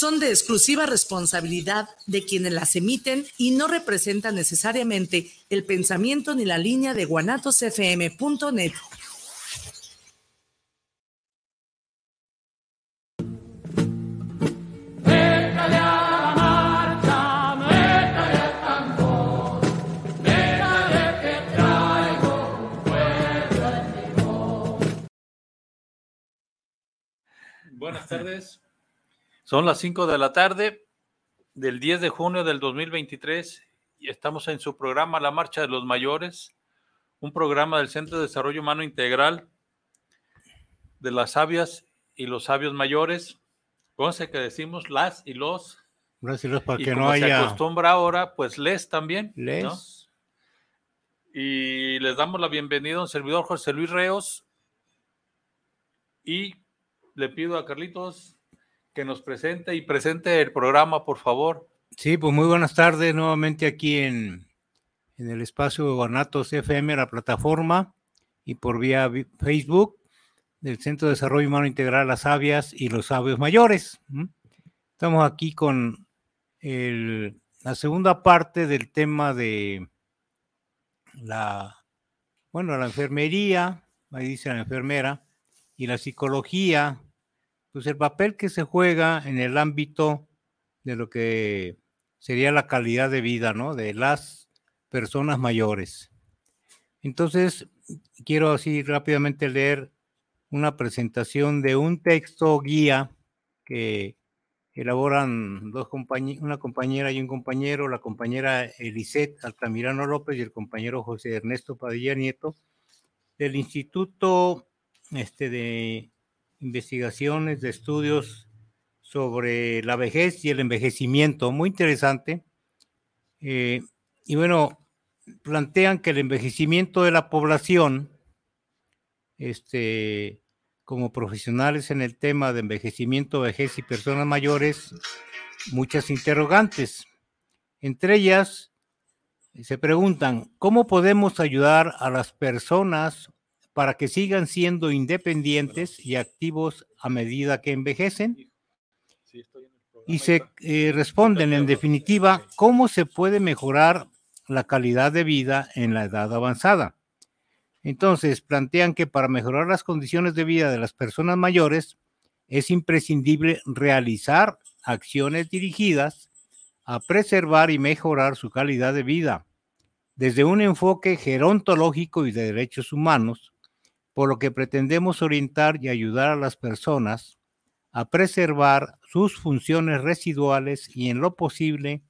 son de exclusiva responsabilidad de quienes las emiten y no representan necesariamente el pensamiento ni la línea de guanatosfm.net. Buenas tardes. Son las 5 de la tarde del 10 de junio del 2023 y estamos en su programa La Marcha de los Mayores, un programa del Centro de Desarrollo Humano Integral de las sabias y los sabios mayores. Conce que decimos las y los. Las y los para y que como no se haya acostumbra ahora, pues les también. ¿no? les. Y les damos la bienvenida a un servidor José Luis Reos. Y le pido a Carlitos que nos presente y presente el programa, por favor. Sí, pues muy buenas tardes nuevamente aquí en, en el espacio de Guanatos FM, la plataforma, y por vía Facebook del Centro de Desarrollo Humano Integral Las Sabias y los Sabios Mayores. Estamos aquí con el- la segunda parte del tema de la, bueno, la enfermería, ahí dice la enfermera, y la psicología, pues el papel que se juega en el ámbito de lo que sería la calidad de vida, ¿no? De las personas mayores. Entonces, quiero así rápidamente leer una presentación de un texto guía que elaboran dos compañe- una compañera y un compañero, la compañera Elisette Altamirano López y el compañero José Ernesto Padilla Nieto, del Instituto este, de Investigaciones, de Estudios sobre la vejez y el envejecimiento, muy interesante. Eh, y bueno, plantean que el envejecimiento de la población, este, como profesionales en el tema de envejecimiento, vejez y personas mayores, muchas interrogantes. Entre ellas, se preguntan, ¿cómo podemos ayudar a las personas para que sigan siendo independientes y activos a medida que envejecen? Y se eh, responden, en definitiva, cómo se puede mejorar la calidad de vida en la edad avanzada. Entonces, plantean que para mejorar las condiciones de vida de las personas mayores es imprescindible realizar acciones dirigidas a preservar y mejorar su calidad de vida desde un enfoque gerontológico y de derechos humanos, por lo que pretendemos orientar y ayudar a las personas a preservar sus funciones residuales y en lo posible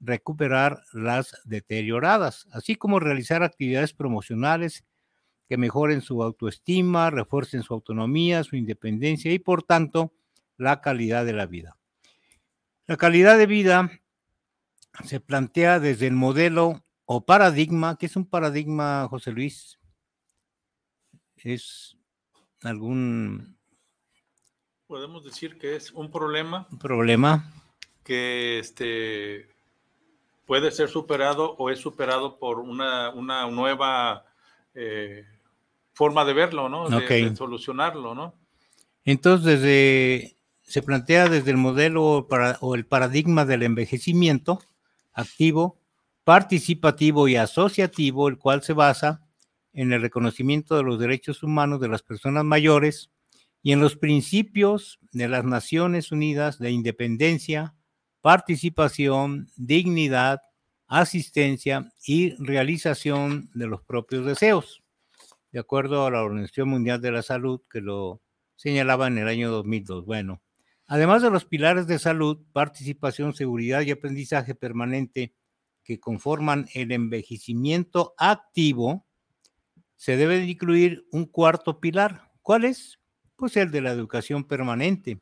recuperar las deterioradas, así como realizar actividades promocionales que mejoren su autoestima, refuercen su autonomía, su independencia y por tanto la calidad de la vida. La calidad de vida se plantea desde el modelo o paradigma, que es un paradigma, José Luis, es algún Podemos decir que es un problema problema. que este, puede ser superado o es superado por una, una nueva eh, forma de verlo, ¿no? De, de solucionarlo, ¿no? Entonces, desde- se plantea desde el modelo para- o el paradigma del envejecimiento activo, participativo y asociativo, el cual se basa en el reconocimiento de los derechos humanos de las personas mayores y en los principios de las Naciones Unidas de independencia, participación, dignidad, asistencia y realización de los propios deseos, de acuerdo a la Organización Mundial de la Salud, que lo señalaba en el año 2002. Bueno, además de los pilares de salud, participación, seguridad y aprendizaje permanente que conforman el envejecimiento activo, se debe de incluir un cuarto pilar. ¿Cuál es? Pues el de la educación permanente,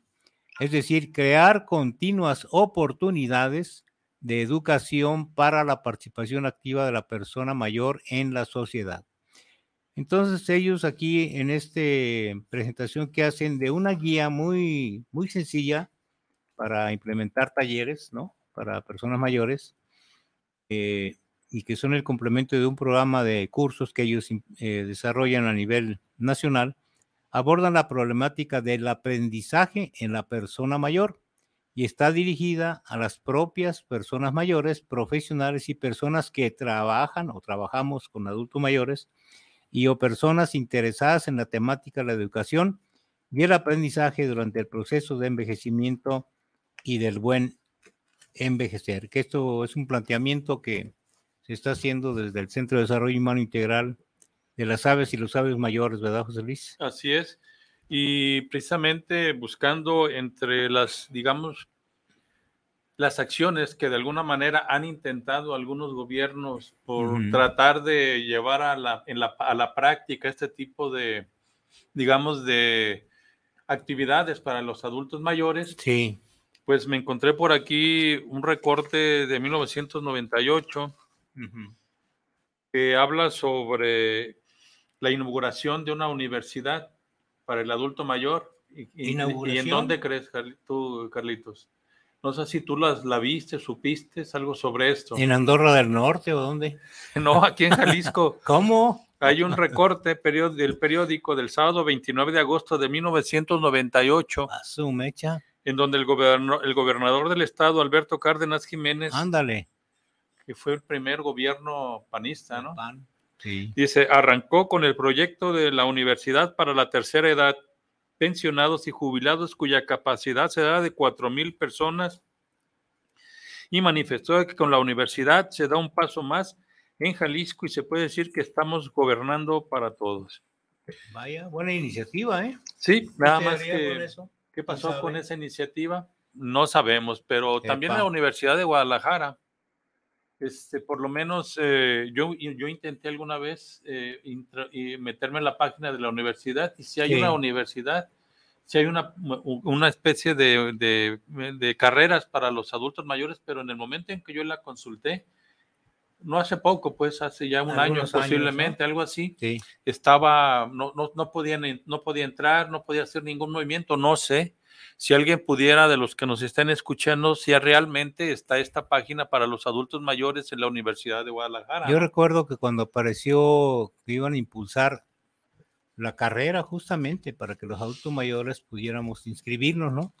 es decir, crear continuas oportunidades de educación para la participación activa de la persona mayor en la sociedad. Entonces ellos aquí en esta presentación que hacen de una guía muy, muy sencilla para implementar talleres, ¿no? Para personas mayores eh, y que son el complemento de un programa de cursos que ellos eh, desarrollan a nivel nacional, abordan la problemática del aprendizaje en la persona mayor y está dirigida a las propias personas mayores, profesionales y personas que trabajan o trabajamos con adultos mayores y o personas interesadas en la temática de la educación y el aprendizaje durante el proceso de envejecimiento y del buen envejecer, que esto es un planteamiento que se está haciendo desde el Centro de Desarrollo Humano Integral de las Aves y los Aves Mayores, ¿verdad, José Luis? Así es y precisamente buscando entre las, digamos, las acciones que de alguna manera han intentado algunos gobiernos por tratar de llevar a la, en la, a la práctica este tipo de, digamos, de actividades para los adultos mayores. Sí. Pues me encontré por aquí un recorte de 1998 que habla sobre la inauguración de una universidad para el adulto mayor. ¿Y, y en dónde crees tú, Carlitos? No sé si tú las, la viste, supiste algo sobre esto. ¿En Andorra del Norte o dónde? No, aquí en Jalisco. ¿Cómo? Hay un recorte del periódico del sábado 29 de agosto de 1998. A su mecha. En donde el, el gobernador del estado, Alberto Cárdenas Jiménez. Ándale. Que fue el primer gobierno panista, ¿no? Pan. Sí. Dice, arrancó con el proyecto de la Universidad para la Tercera Edad, pensionados y jubilados cuya capacidad será de cuatro mil personas y manifestó que con la universidad se da un paso más en Jalisco y se puede decir que estamos gobernando para todos. Vaya, buena iniciativa, ¿eh? Sí, nada más que, ¿qué pasó con esa iniciativa? No sabemos, pero también la Universidad de Guadalajara este, por lo menos eh, yo, yo intenté alguna vez eh, meterme en la página de la universidad y si hay una universidad, si hay una, una especie de, de, de, carreras para los adultos mayores, pero en el momento en que yo la consulté, no hace poco, pues hace ya un año posiblemente, algo así, estaba, no, no, no, podían, no podía entrar, no podía hacer ningún movimiento, no sé si alguien pudiera, de los que nos estén escuchando, si realmente está esta página para los adultos mayores en la Universidad de Guadalajara. Yo recuerdo que cuando apareció que iban a impulsar la carrera justamente para que los adultos mayores pudiéramos inscribirnos, ¿no?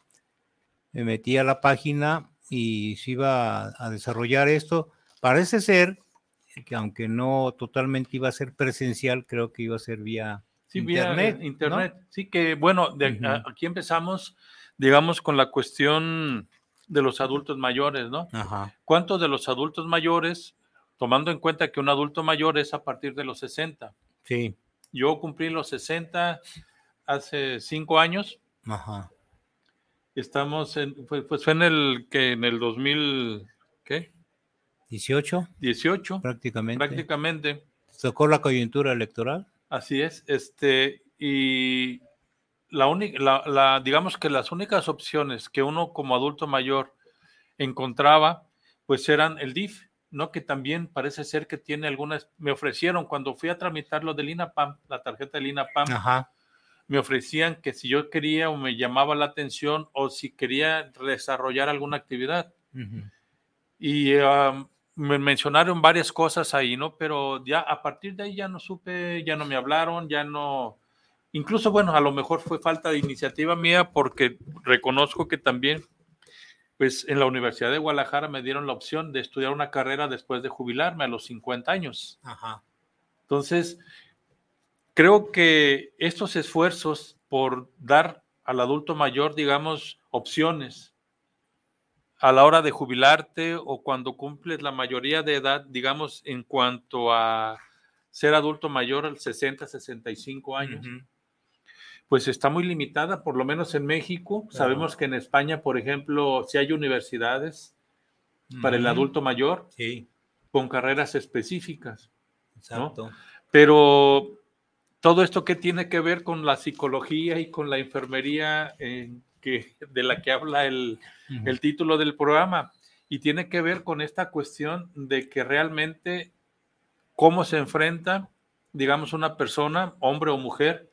Me metí a la página y se iba a desarrollar esto. Parece ser que aunque no totalmente iba a ser presencial, creo que iba a ser vía internet. internet. Sí, que bueno, de, aquí empezamos digamos, con la cuestión de los adultos mayores, ¿no? Ajá. ¿Cuántos de los adultos mayores, tomando en cuenta que un adulto mayor es a partir de los 60? Sí. Yo cumplí los 60 hace cinco años. Ajá. Estamos en, pues, pues, fue en el que en el 2000, ¿qué? 18. 18. Prácticamente. Prácticamente. Tocó la coyuntura electoral. Así es, este, y la única, la, digamos que las únicas opciones que uno como adulto mayor encontraba, pues eran el DIF, ¿no? Que también parece ser que tiene algunas, me ofrecieron cuando fui a tramitar lo del INAPAM, la tarjeta del INAPAM, me ofrecían que si yo quería o me llamaba la atención o si quería desarrollar alguna actividad. Y me mencionaron varias cosas ahí, ¿no? Pero ya a partir de ahí ya no supe, ya no me hablaron, ya no, Incluso, bueno, a lo mejor fue falta de iniciativa mía porque reconozco que también, pues en la Universidad de Guadalajara me dieron la opción de estudiar una carrera después de jubilarme a los 50 años. Ajá. Entonces, creo que estos esfuerzos por dar al adulto mayor, digamos, opciones a la hora de jubilarte o cuando cumples la mayoría de edad, digamos, en cuanto a ser adulto mayor al 60, 65 años pues está muy limitada, por lo menos en México. Sabemos que en España, por ejemplo, si hay universidades para el adulto mayor con carreras específicas. Exacto. Pero todo esto que tiene que ver con la psicología y con la enfermería que, de la que habla el, el título del programa, y tiene que ver con esta cuestión de que realmente cómo se enfrenta, digamos, una persona, hombre o mujer,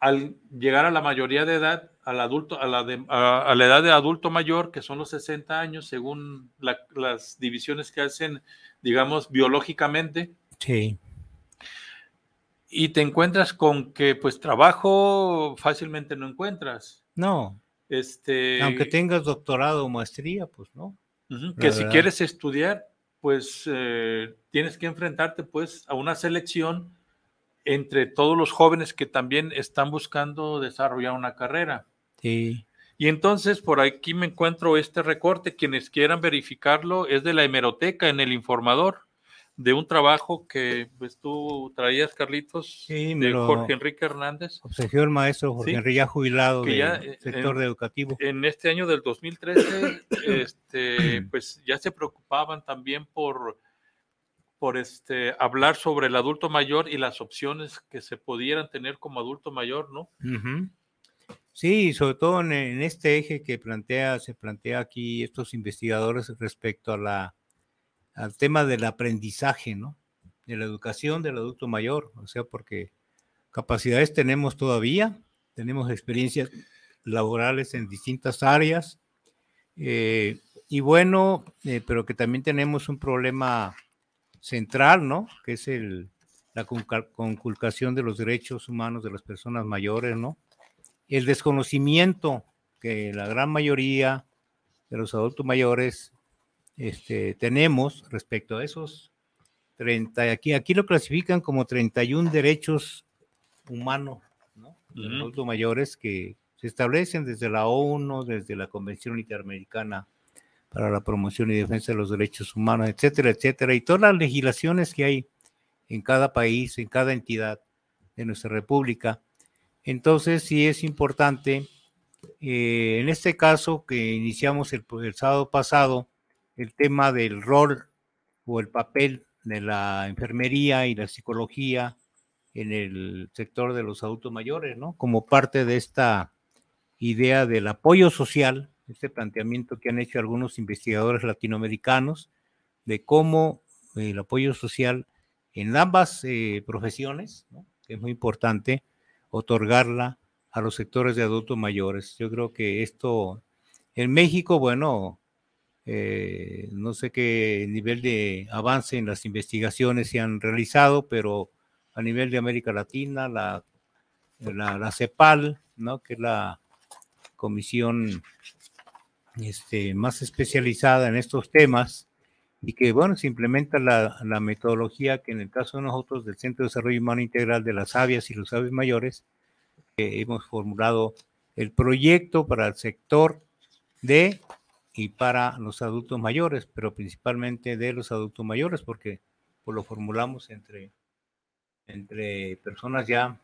al llegar a la mayoría de edad, al adulto, a la, a, la edad de adulto mayor, que son los 60 años, según las divisiones que hacen, digamos, biológicamente. Sí. Y te encuentras con que, pues, trabajo fácilmente no encuentras. No. Este, Aunque tengas doctorado o maestría, pues no. que si quieres estudiar, pues eh, tienes que enfrentarte pues a una selección entre todos los jóvenes que también están buscando desarrollar una carrera. Sí. Y entonces por aquí me encuentro este recorte, quienes quieran verificarlo, es de la hemeroteca en el informador de un trabajo que pues, tú traías, Carlitos, de Jorge Enrique Hernández. Obsequió el maestro Jorge Enrique, ya jubilado del eh, sector educativo. En este año del 2013, este, pues ya se preocupaban también por, por este, hablar sobre el adulto mayor y las opciones que se pudieran tener como adulto mayor, ¿no? Sí, sobre todo en, este eje que plantea, se plantea aquí estos investigadores respecto a la al tema del aprendizaje, ¿no? De la educación del adulto mayor, o sea, porque capacidades tenemos todavía, tenemos experiencias laborales en distintas áreas, eh, y bueno, eh, pero que también tenemos un problema central, ¿no? Que es el, la conculcación de los derechos humanos de las personas mayores, ¿no? El desconocimiento que la gran mayoría de los adultos mayores este, tenemos respecto a esos 30, aquí, aquí lo clasifican como 31 derechos humanos, ¿no? adultos mayores que se establecen desde la ONU, desde la Convención Interamericana para la Promoción y Defensa de los Derechos Humanos, etcétera, etcétera, y todas las legislaciones que hay en cada país, en cada entidad de nuestra república. Entonces, sí es importante, eh, en este caso que iniciamos el, el sábado pasado, el tema del rol o el papel de la enfermería y la psicología en el sector de los adultos mayores, ¿no? Como parte de esta idea del apoyo social, este planteamiento que han hecho algunos investigadores latinoamericanos de cómo el apoyo social en ambas eh, profesiones, es muy importante, otorgarla a los sectores de adultos mayores. Yo creo que esto en México, bueno, eh, no sé qué nivel de avance en las investigaciones se han realizado, pero a nivel de América Latina, la, la, CEPAL, ¿no? que es la comisión este, más especializada en estos temas, y que, bueno, se implementa la, la, metodología que en el caso de nosotros del Centro de Desarrollo Humano Integral de las Avias y los Aves Mayores, hemos formulado el proyecto para el sector de y para los adultos mayores, pero principalmente de los adultos mayores, porque pues, lo formulamos entre, entre personas ya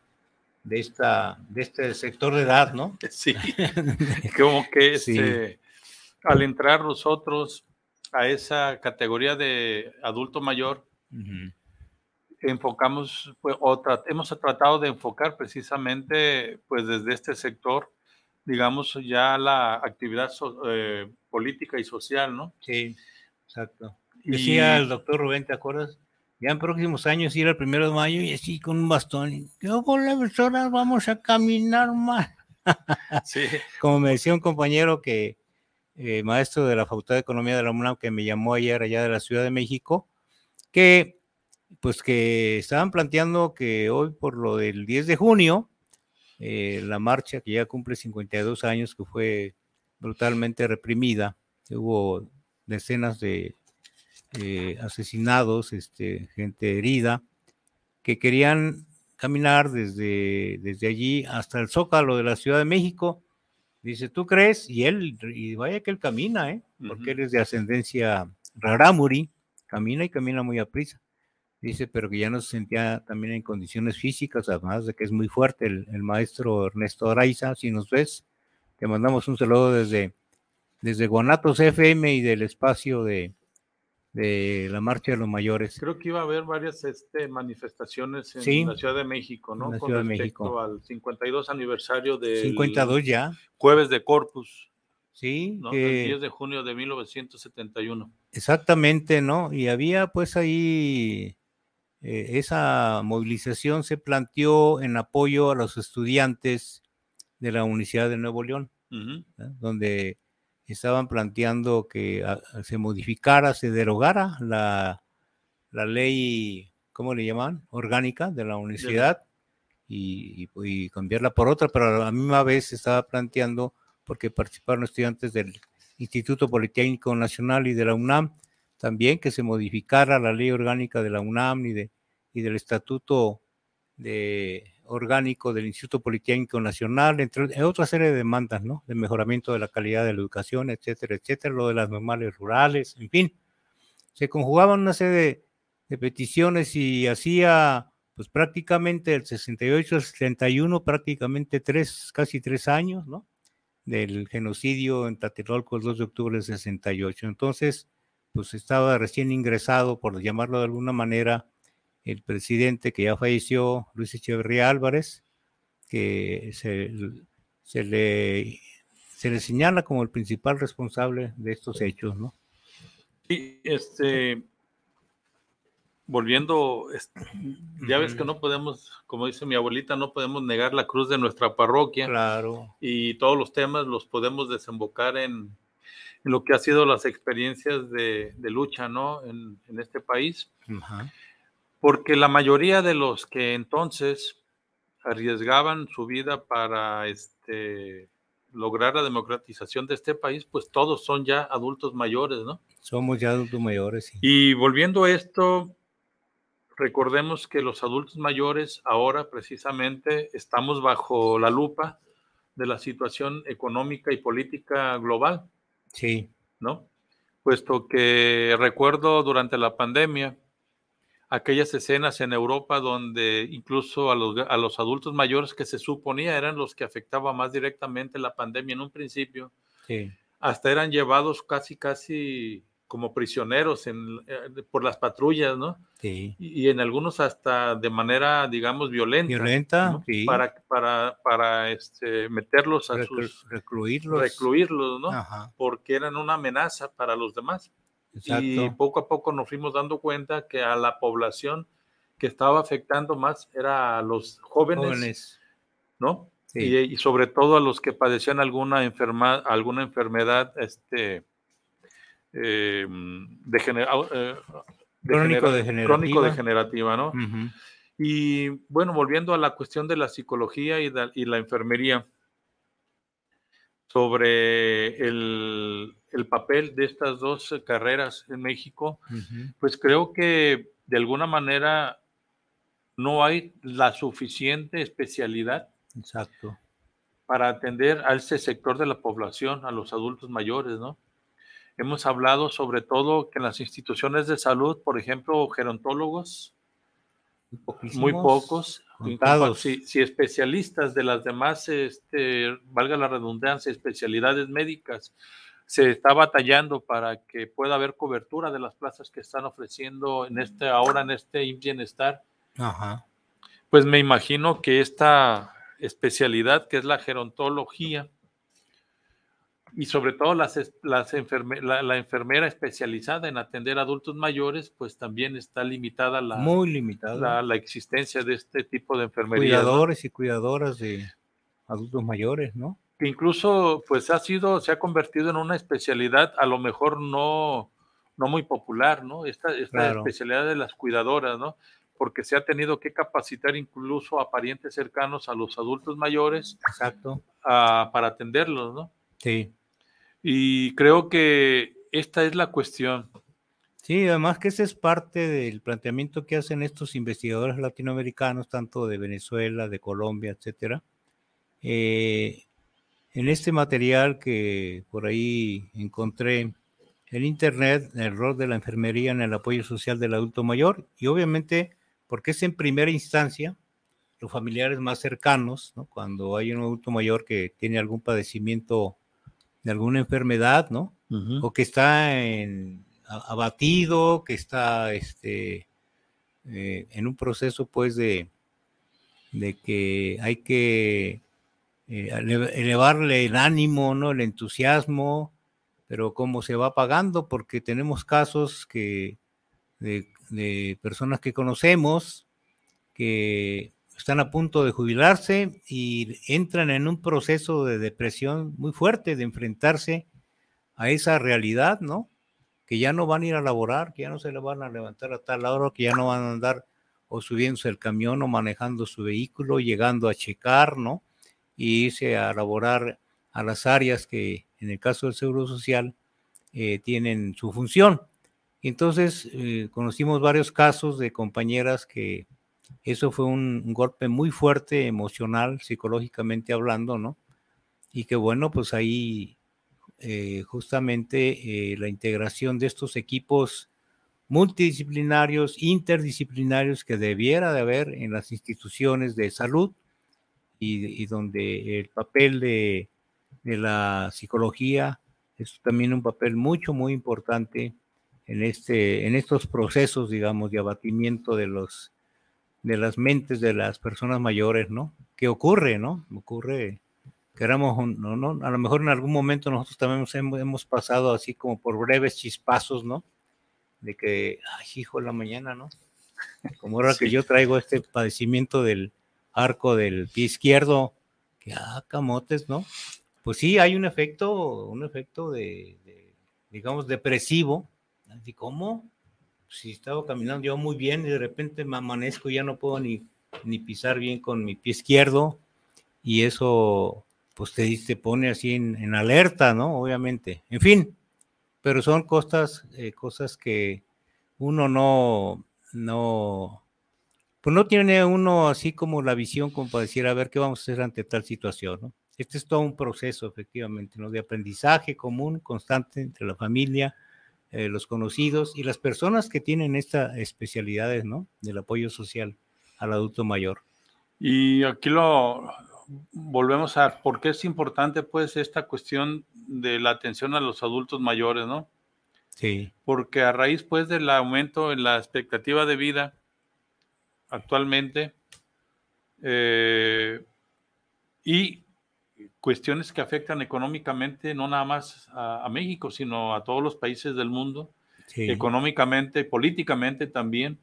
de, esta, de este sector de edad, ¿no? Sí, como que este, al entrar nosotros a esa categoría de adulto mayor, enfocamos, pues, o hemos tratado de enfocar precisamente pues desde este sector digamos, ya la actividad eh, política y social, ¿no? Sí, exacto. Decía el doctor Rubén, ¿te acuerdas? Ya en próximos años ir el primero de mayo y así con un bastón. Y, Yo con la persona vamos a caminar más. Sí. Como me decía un compañero que, eh, maestro de la Facultad de Economía de la UNAM, que me llamó ayer allá de la Ciudad de México, que pues que estaban planteando que hoy por lo del 10 de junio, eh, la marcha que ya cumple 52 años, que fue brutalmente reprimida, hubo decenas de eh, asesinados, este, gente herida, que querían caminar desde, desde allí hasta el Zócalo de la Ciudad de México. Dice, ¿tú crees? Y él, y vaya que él camina, ¿eh? porque él es de ascendencia rarámuri, camina y camina muy a prisa. Dice, pero que ya no se sentía también en condiciones físicas, además de que es muy fuerte el, maestro Ernesto Araiza. Si nos ves, te mandamos un saludo desde, desde Guanatos FM y del espacio de, de la Marcha de los Mayores. Creo que iba a haber varias este, manifestaciones en la Ciudad de México, ¿no? En Con Ciudad respecto México. al 52 aniversario del 52 ya. Jueves de Corpus. Sí. ¿no? El 10 de junio de 1971. Exactamente, ¿no? Y había pues ahí eh, esa movilización se planteó en apoyo a los estudiantes de la Universidad de Nuevo León, donde estaban planteando que ah, se modificara, se derogara la, la ley, ¿cómo le llaman? Orgánica de la universidad y, cambiarla por otra, pero a la misma vez se estaba planteando porque participaron estudiantes del Instituto Politécnico Nacional y de la UNAM, también que se modificara la ley orgánica de la UNAM y, de, y del Estatuto de, orgánico del Instituto Politécnico Nacional, entre otra serie de demandas, ¿no? De mejoramiento de la calidad de la educación, etcétera, etcétera, lo de las normales rurales, en fin. Se conjugaban una serie de, peticiones y hacía, pues prácticamente el 68 al 71, prácticamente tres, casi tres años, ¿no? Del genocidio en Tlatelolco el 2 de octubre del 68. Entonces, pues estaba recién ingresado, por llamarlo de alguna manera, el presidente que ya falleció, Luis Echeverría Álvarez, que se, le, se le señala como el principal responsable de estos hechos, ¿no? Sí, este, volviendo, ya ves que no podemos, como dice mi abuelita, no podemos negar la cruz de nuestra parroquia. Claro. Y todos los temas los podemos desembocar en, lo que ha sido las experiencias de, lucha, ¿no? En, en este país. Ajá porque la mayoría de los que entonces arriesgaban su vida para este, lograr la democratización de este país, pues todos son ya adultos mayores, ¿no? Somos ya adultos mayores. Sí. Y volviendo a esto, recordemos que los adultos mayores ahora precisamente estamos bajo la lupa de la situación económica y política global. Sí. ¿No? Puesto que recuerdo durante la pandemia, aquellas escenas en Europa donde incluso a los, a los adultos mayores que se suponía eran los que afectaba más directamente la pandemia en un principio, hasta eran llevados casi, casi como prisioneros en, eh, por las patrullas, ¿no? Sí. Y, en algunos hasta de manera, digamos, violenta. Violenta, sí. Para, para, para este, meterlos a sus... Recluirlos. Recluirlos, ¿no? Porque eran una amenaza para los demás. Y poco a poco nos fuimos dando cuenta que a la población que estaba afectando más era a los jóvenes, ¿no? Y, sobre todo a los que padecían alguna, enferma, alguna enfermedad este, eh, eh crónico degenerativa. degenerativa, ¿no? Y bueno, volviendo a la cuestión de la psicología y, y la enfermería, sobre el, el papel de estas dos eh, carreras en México, pues creo que de alguna manera no hay la suficiente especialidad Exacto. para atender a ese sector de la población, a los adultos mayores, ¿no? Hemos hablado sobre todo que en las instituciones de salud, por ejemplo, gerontólogos, muy pocos, si, si, especialistas de las demás, este, valga la redundancia, especialidades médicas, se está batallando para que pueda haber cobertura de las plazas que están ofreciendo en este ahora en este bienestar. Ajá. Pues me imagino que esta especialidad que es la gerontología y sobre todo las, las la, enfermera especializada en atender adultos mayores, pues también está limitada la, Muy limitada. la, existencia de este tipo de enfermería. Cuidadores y cuidadoras de adultos mayores, ¿no? que incluso pues ha sido, se ha convertido en una especialidad a lo mejor no, no muy popular, ¿no? Esta, esta especialidad de las cuidadoras, ¿no? Porque se ha tenido que capacitar incluso a parientes cercanos a los adultos mayores. Exacto. para atenderlos, ¿no? Sí. Y creo que esta es la cuestión. Sí, además que ese es parte del planteamiento que hacen estos investigadores latinoamericanos, tanto de Venezuela, de Colombia, etcétera. Eh, en este material que por ahí encontré en internet, el rol de la enfermería en el apoyo social del adulto mayor y obviamente porque es en primera instancia los familiares más cercanos, ¿no? cuando hay un adulto mayor que tiene algún padecimiento de alguna enfermedad, ¿no? O que está en, abatido, que está este, eh, en un proceso pues de, de que hay que eh, elevarle el ánimo, ¿no? El entusiasmo, pero cómo se va pagando, porque tenemos casos que de, personas que conocemos que están a punto de jubilarse y entran en un proceso de depresión muy fuerte, de enfrentarse a esa realidad, ¿no? Que ya no van a ir a laborar, que ya no se le van a levantar a tal hora, que ya no van a andar o subiéndose el camión o manejando su vehículo, llegando a checar, ¿no? y irse a laborar a las áreas que en el caso del Seguro Social eh, tienen su función. Entonces, eh, conocimos varios casos de compañeras que eso fue un, golpe muy fuerte emocional, psicológicamente hablando, ¿no? Y que bueno, pues ahí eh, justamente la integración de estos equipos multidisciplinarios, interdisciplinarios que debiera de haber en las instituciones de salud y, donde el papel de, la psicología es también un papel mucho, muy importante en, este, en estos procesos, digamos, de abatimiento de, los, de las mentes de las personas mayores, ¿no? ¿Qué ocurre, no? Ocurre, queramos, no, no, a lo mejor en algún momento nosotros también hemos, hemos pasado así como por breves chispazos, ¿no? de que, ay, hijo, la mañana, ¿no? Como ahora que yo traigo este padecimiento del arco del pie izquierdo, que, ah, camotes, ¿no? Pues sí, hay un efecto, un efecto de, digamos, depresivo. ¿cómo? Si estaba caminando yo muy bien y de repente me amanezco y ya no puedo ni, ni pisar bien con mi pie izquierdo y eso, pues te, te pone así en, en alerta, ¿no? Obviamente. En fin, pero son cosas, eh, cosas que uno no, no, pues no tiene uno así como la visión como para decir, a ver qué vamos a hacer ante tal situación, ¿no? Este es todo un proceso, efectivamente, ¿no? De aprendizaje común, constante entre la familia, eh, los conocidos y las personas que tienen estas especialidades, ¿no? Del apoyo social al adulto mayor. Y aquí lo, volvemos a por qué es importante pues esta cuestión de la atención a los adultos mayores, ¿no? Sí. Porque a raíz pues del aumento en la expectativa de vida actualmente eh, y cuestiones que afectan económicamente no nada más a, México, sino a todos los países del mundo, económicamente, políticamente también,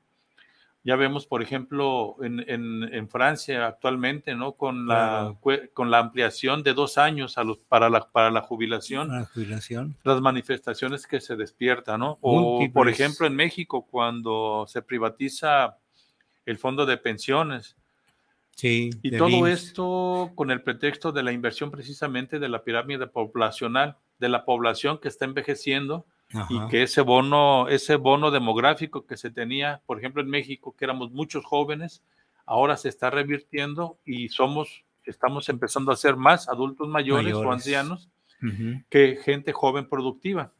ya vemos, por ejemplo, en, Francia actualmente, ¿no? Con la, con la ampliación de dos años a los, para, la, para la jubilación. La jubilación. Las manifestaciones que se despiertan, ¿no? O, por ejemplo, en México, cuando se privatiza el fondo de pensiones. Sí. Y todo esto con el pretexto de la inversión precisamente de la pirámide poblacional, de la población que está envejeciendo y que ese bono, ese bono demográfico que se tenía, por ejemplo, en México, que éramos muchos jóvenes, ahora se está revirtiendo y somos, estamos empezando a ser más adultos mayores, o ancianos que gente joven productiva.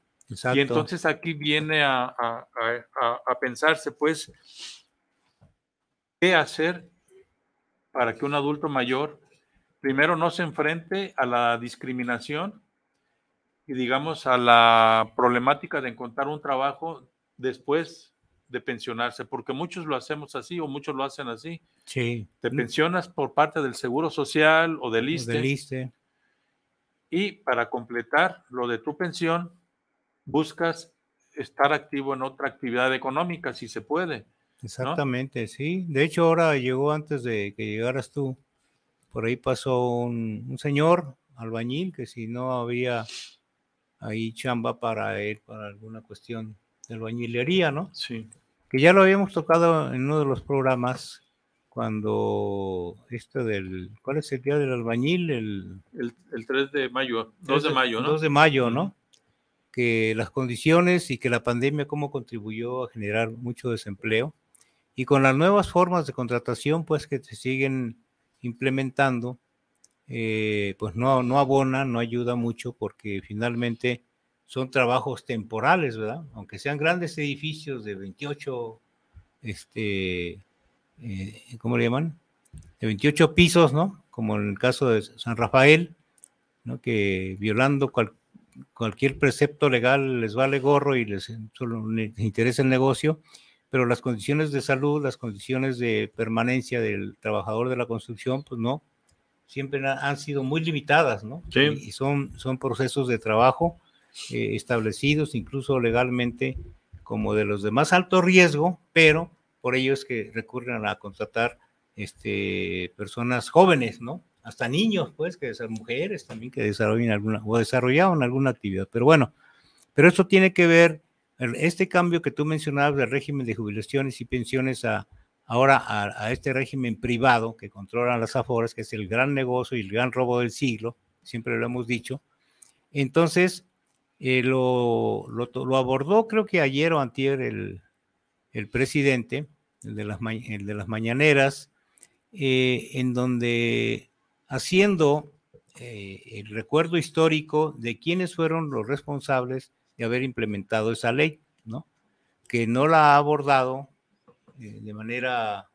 Y entonces aquí viene a, a, a, pensarse, pues, qué hacer para que un adulto mayor, primero, no se enfrente a la discriminación y digamos a la problemática de encontrar un trabajo después de pensionarse, porque muchos lo hacemos así o muchos lo hacen así. Sí. Te pensionas por parte del Seguro Social o del ISTE. Y para completar lo de tu pensión, buscas estar activo en otra actividad económica, si se puede. Exactamente, sí. De hecho, ahora llegó antes de que llegaras tú. Por ahí pasó un, un señor albañil que si no había ahí chamba para él, para alguna cuestión de albañilería, ¿no? Sí. Que ya lo habíamos tocado en uno de los programas cuando este del, ¿cuál es el día del albañil? El, el, 3 de mayo, 2 de, mayo, ¿no? 2 de mayo, ¿no? Que las condiciones y que la pandemia cómo contribuyó a generar mucho desempleo y con las nuevas formas de contratación pues que se siguen implementando, eh, pues no, no abona, no ayuda mucho porque finalmente son trabajos temporales, ¿verdad? Aunque sean grandes edificios de 28, este, eh, ¿cómo le llaman? De 28 pisos, ¿no? Como en el caso de San Rafael, ¿no? Que violando cualquier precepto legal les vale gorro y les solo les interesa el negocio, pero las condiciones de salud, las condiciones de permanencia del trabajador de la construcción, pues no, siempre han sido muy limitadas, ¿no? Sí. Y son, son procesos de trabajo eh, establecidos incluso legalmente como de los de más alto riesgo, pero por ello es que recurren a contratar este, personas jóvenes, ¿no? Hasta niños, pues, que son mujeres también que desarrollen alguna, o desarrollaron alguna actividad. Pero bueno, pero eso tiene que ver, este cambio que tú mencionabas del régimen de jubilaciones y pensiones a, ahora a, este régimen privado que controla las aforas, que es el gran negocio y el gran robo del siglo, siempre lo hemos dicho. Entonces, eh, lo, lo, abordó creo que ayer o antier el, el presidente, el de las, el de las mañaneras, eh, en donde haciendo eh, el recuerdo histórico de quiénes fueron los responsables de haber implementado esa ley, ¿no? Que no la ha abordado de manera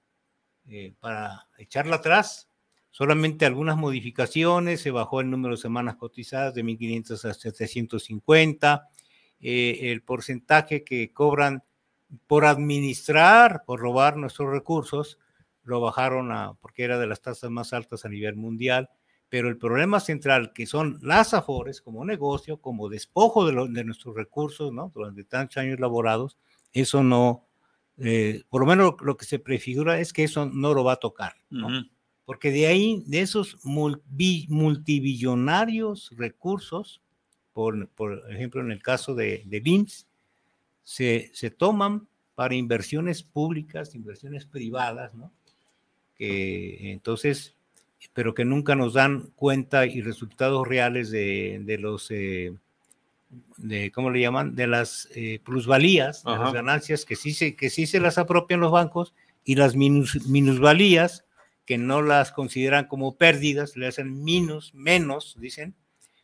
para echarla atrás, solamente algunas modificaciones, se bajó el número de semanas cotizadas de 1.500 a 750, eh, el porcentaje que cobran por administrar, por robar nuestros recursos, lo bajaron a, porque era de las tasas más altas a nivel mundial, pero el problema central, que son las afores como negocio, como despojo de, nuestros recursos, ¿no? Durante tantos años laborados, eso no, eh, por lo menos lo, que se prefigura es que eso no lo va a tocar, ¿no? porque de ahí, de esos multibillonarios recursos, por, ejemplo, en el caso de, de se, se, toman para inversiones públicas, inversiones privadas, ¿no? Que entonces, pero que nunca nos dan cuenta y resultados reales de, de los, eh, de, ¿cómo le llaman? De las eh, plusvalías, de las ganancias que sí, se, que sí se las apropian los bancos y las minusvalías que no las consideran como pérdidas, le hacen menos, menos, dicen,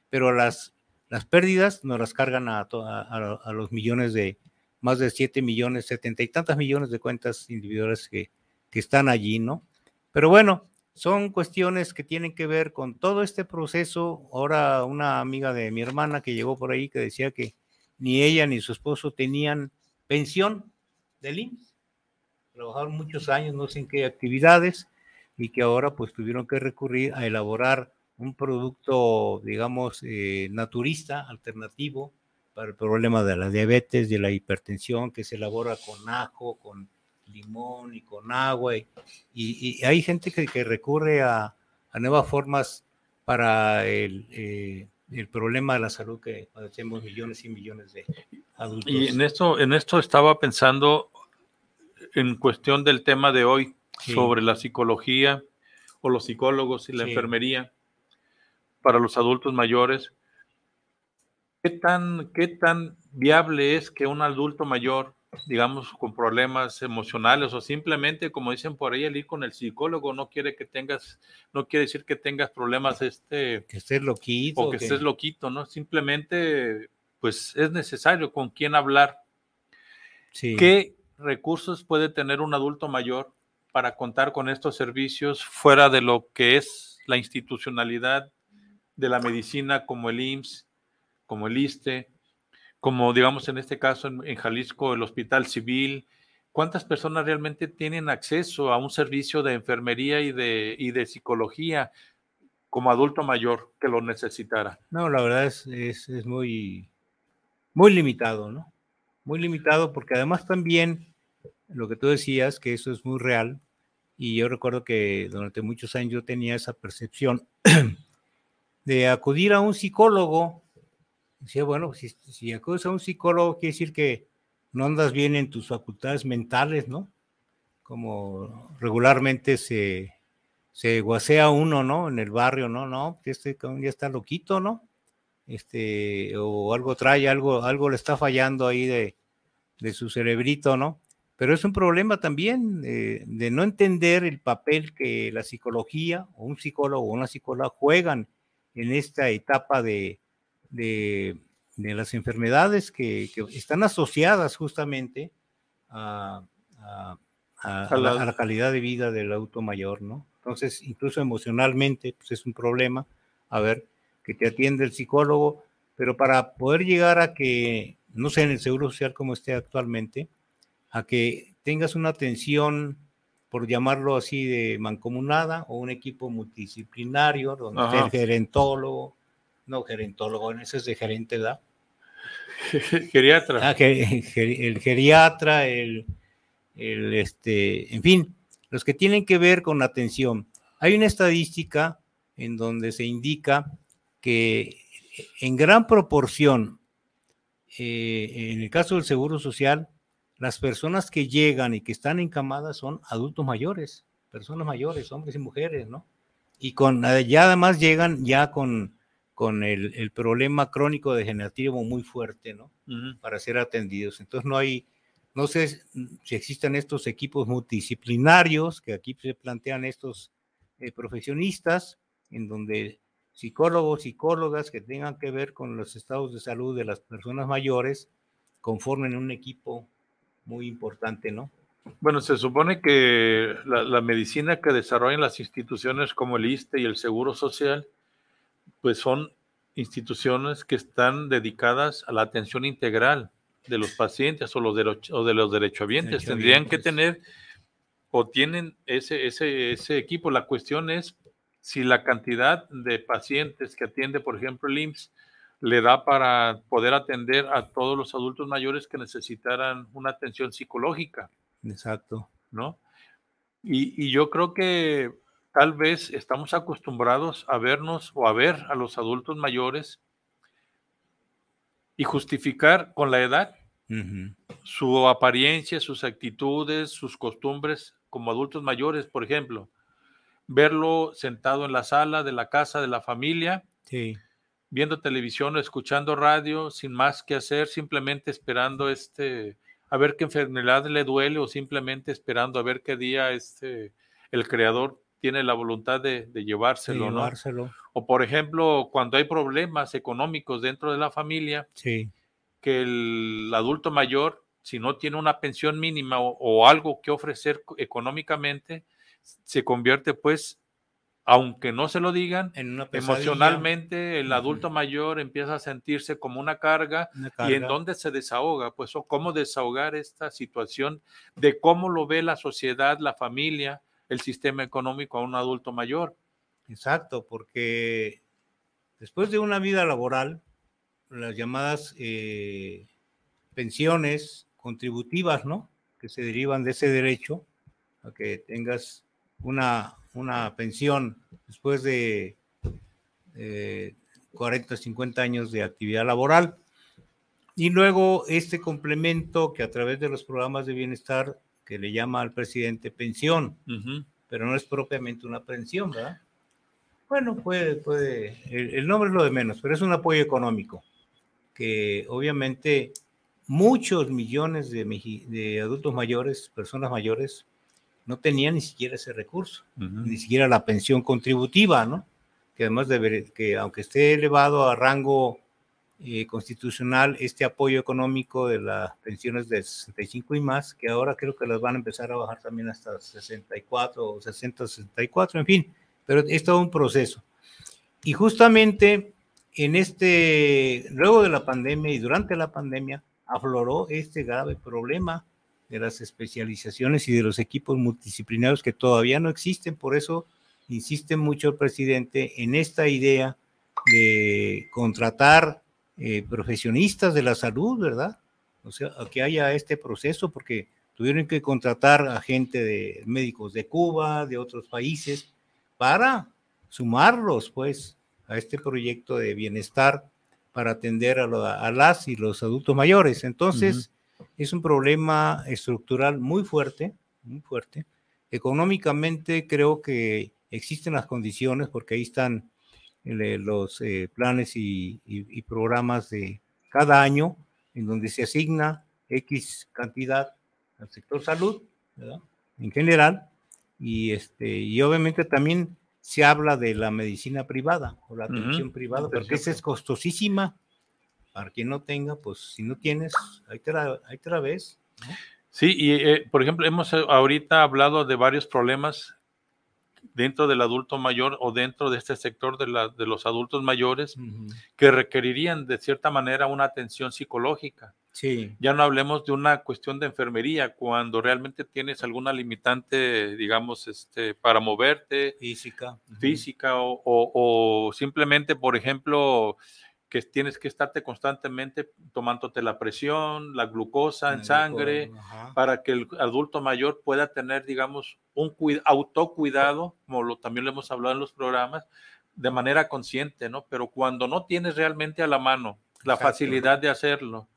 pero las, las pérdidas nos las cargan a, a, los millones de, más de 7 millones, 70 y tantas millones de cuentas individuales que, que están allí, ¿no? Pero bueno, son cuestiones que tienen que ver con todo este proceso. Ahora una amiga de mi hermana que llegó por ahí que decía que ni ella ni su esposo tenían pensión del IMSS. Trabajaron muchos años, no sé en qué actividades, y que ahora pues tuvieron que recurrir a elaborar un producto, digamos, eh, naturista, alternativo para el problema de la diabetes, de la hipertensión, que se elabora con ajo, con limón y con agua. Y, hay gente que, que recurre a, a, nuevas formas para el, eh, el, problema de la salud que padecemos millones y millones de adultos. Y en esto, en esto estaba pensando en cuestión del tema de hoy, sobre la psicología o los psicólogos y la enfermería para los adultos mayores. ¿Qué tan, ¿Qué tan viable es que un adulto mayor, digamos, con problemas emocionales o simplemente, como dicen por ahí, el ir con el psicólogo no quiere que tengas, no quiere decir que tengas problemas este... Que estés loquito. O que, estés loquito, ¿no? Simplemente, pues es necesario con quién hablar. ¿Qué recursos puede tener un adulto mayor para contar con estos servicios fuera de lo que es la institucionalidad de la medicina como el IMSS, como el ISTE, como digamos en este caso en, Jalisco el Hospital Civil. ¿Cuántas personas realmente tienen acceso a un servicio de enfermería y de, y de psicología como adulto mayor que lo necesitara? No, la verdad es, es, es muy, muy limitado, ¿no? Muy limitado porque además también lo que tú decías, que eso es muy real, y yo recuerdo que durante muchos años yo tenía esa percepción de acudir a un psicólogo. Decía, bueno, si, si acudes a un psicólogo, quiere decir que no andas bien en tus facultades mentales, ¿no? Como regularmente se, se guasea uno, ¿no? En el barrio, ¿no? No, este ya está loquito, ¿no? Este, o algo trae, algo, algo le está fallando ahí de, de su cerebrito, ¿no? pero es un problema también eh, de no entender el papel que la psicología o un psicólogo o una psicóloga juegan en esta etapa de, de, las enfermedades que, están asociadas justamente a, la, calidad de vida del auto mayor, ¿no? Entonces, incluso emocionalmente, pues es un problema, a ver, que te atiende el psicólogo, pero para poder llegar a que, no sé, en el Seguro Social como esté actualmente, a que tengas una atención, por llamarlo así, de mancomunada o un equipo multidisciplinario, donde esté el gerentólogo, no gerentólogo, en ese es de gerente, ¿verdad? geriatra. Ah, el geriatra, el, el, este, en fin, los que tienen que ver con atención. Hay una estadística en donde se indica que en gran proporción, eh, en el caso del Seguro Social, las personas que llegan y que están encamadas son adultos mayores, personas mayores, hombres y mujeres, ¿no? Y con, ya además llegan ya con, con el, problema crónico degenerativo muy fuerte, ¿no? Para ser atendidos. Entonces no hay, no sé si existen estos equipos multidisciplinarios, que aquí se plantean estos eh, profesionistas, en donde psicólogos, psicólogas que tengan que ver con los estados de salud de las personas mayores, conformen un equipo muy importante, ¿no? Bueno, se supone que la, medicina que desarrollan las instituciones como el ISTE y el Seguro Social, pues son instituciones que están dedicadas a la atención integral de los pacientes o, los o de los derechohabientes. Tendrían que tener o tienen ese, ese, ese equipo. La cuestión es si la cantidad de pacientes que atiende, por ejemplo, el IMSS, le da para poder atender a todos los adultos mayores que necesitaran una atención psicológica. Exacto. ¿No? Y, yo creo que tal vez estamos acostumbrados a vernos o a ver a los adultos mayores y justificar con la edad su apariencia, sus actitudes, sus costumbres como adultos mayores, por ejemplo. Verlo sentado en la sala de la casa de la familia, viendo televisión o escuchando radio sin más que hacer, simplemente esperando este a ver qué enfermedad le duele o simplemente esperando a ver qué día este, el creador tiene la voluntad de, llevárselo, llevárselo. O por ejemplo, cuando hay problemas económicos dentro de la familia, que el adulto mayor, si no tiene una pensión mínima o algo que ofrecer económicamente, se convierte pues aunque no se lo digan, emocionalmente el adulto mayor empieza a sentirse como una carga, y en dónde se desahoga, pues o cómo desahogar esta situación de cómo lo ve la sociedad, la familia, el sistema económico a un adulto mayor. Exacto, porque después de una vida laboral, las llamadas eh, pensiones contributivas, ¿no? Que se derivan de ese derecho a que tengas una una pensión después de 40, 50 años de actividad laboral. Y luego este complemento que a través de los programas de bienestar que le llama al presidente pensión, pero no es propiamente una pensión, ¿verdad? Bueno, puede, puede, el, nombre es lo de menos, pero es un apoyo económico que obviamente muchos millones de, de adultos mayores, personas mayores, no tenía ni siquiera ese recurso, ni siquiera la pensión contributiva, ¿no? Que además de que aunque esté elevado a rango eh, constitucional, este apoyo económico de las pensiones de 65 y más, que ahora creo que las van a empezar a bajar también hasta 64 o 60, 64, en fin, pero es todo un proceso. Y justamente en este, luego de la pandemia y durante la pandemia, afloró este grave problema de las especializaciones y de los equipos multidisciplinarios que todavía no existen. Por eso insiste mucho el presidente en esta idea de contratar eh, profesionistas de la salud, ¿verdad? O sea, que haya este proceso, porque tuvieron que contratar a gente de médicos de Cuba, de otros países, para sumarlos, pues, a este proyecto de bienestar para atender a, las y los adultos mayores. Entonces, es un problema estructural muy fuerte, muy fuerte. Económicamente creo que existen las condiciones porque ahí están los eh, planes y, programas de cada año en donde se asigna X cantidad al sector salud, en general, y, este, y obviamente también se habla de la medicina privada o la atención privada, porque esa es costosísima. Para quien no tenga, pues si no tienes, ahí te la, ahí te ves. Sí, y eh, por ejemplo, hemos eh, ahorita hablado de varios problemas dentro del adulto mayor o dentro de este sector de, la, de los adultos mayores que requerirían de cierta manera una atención psicológica. Sí. Ya no hablemos de una cuestión de enfermería, cuando realmente tienes alguna limitante, digamos, este, para moverte. Física. Física o, o, o simplemente, por ejemplo, que tienes que estarte constantemente tomándote la presión, la glucosa en sangre, para que el adulto mayor pueda tener, digamos, un autocuidado, como lo, también lo hemos hablado en los programas, de manera consciente, ¿no? Pero cuando no tienes realmente a la mano la facilidad de hacerlo,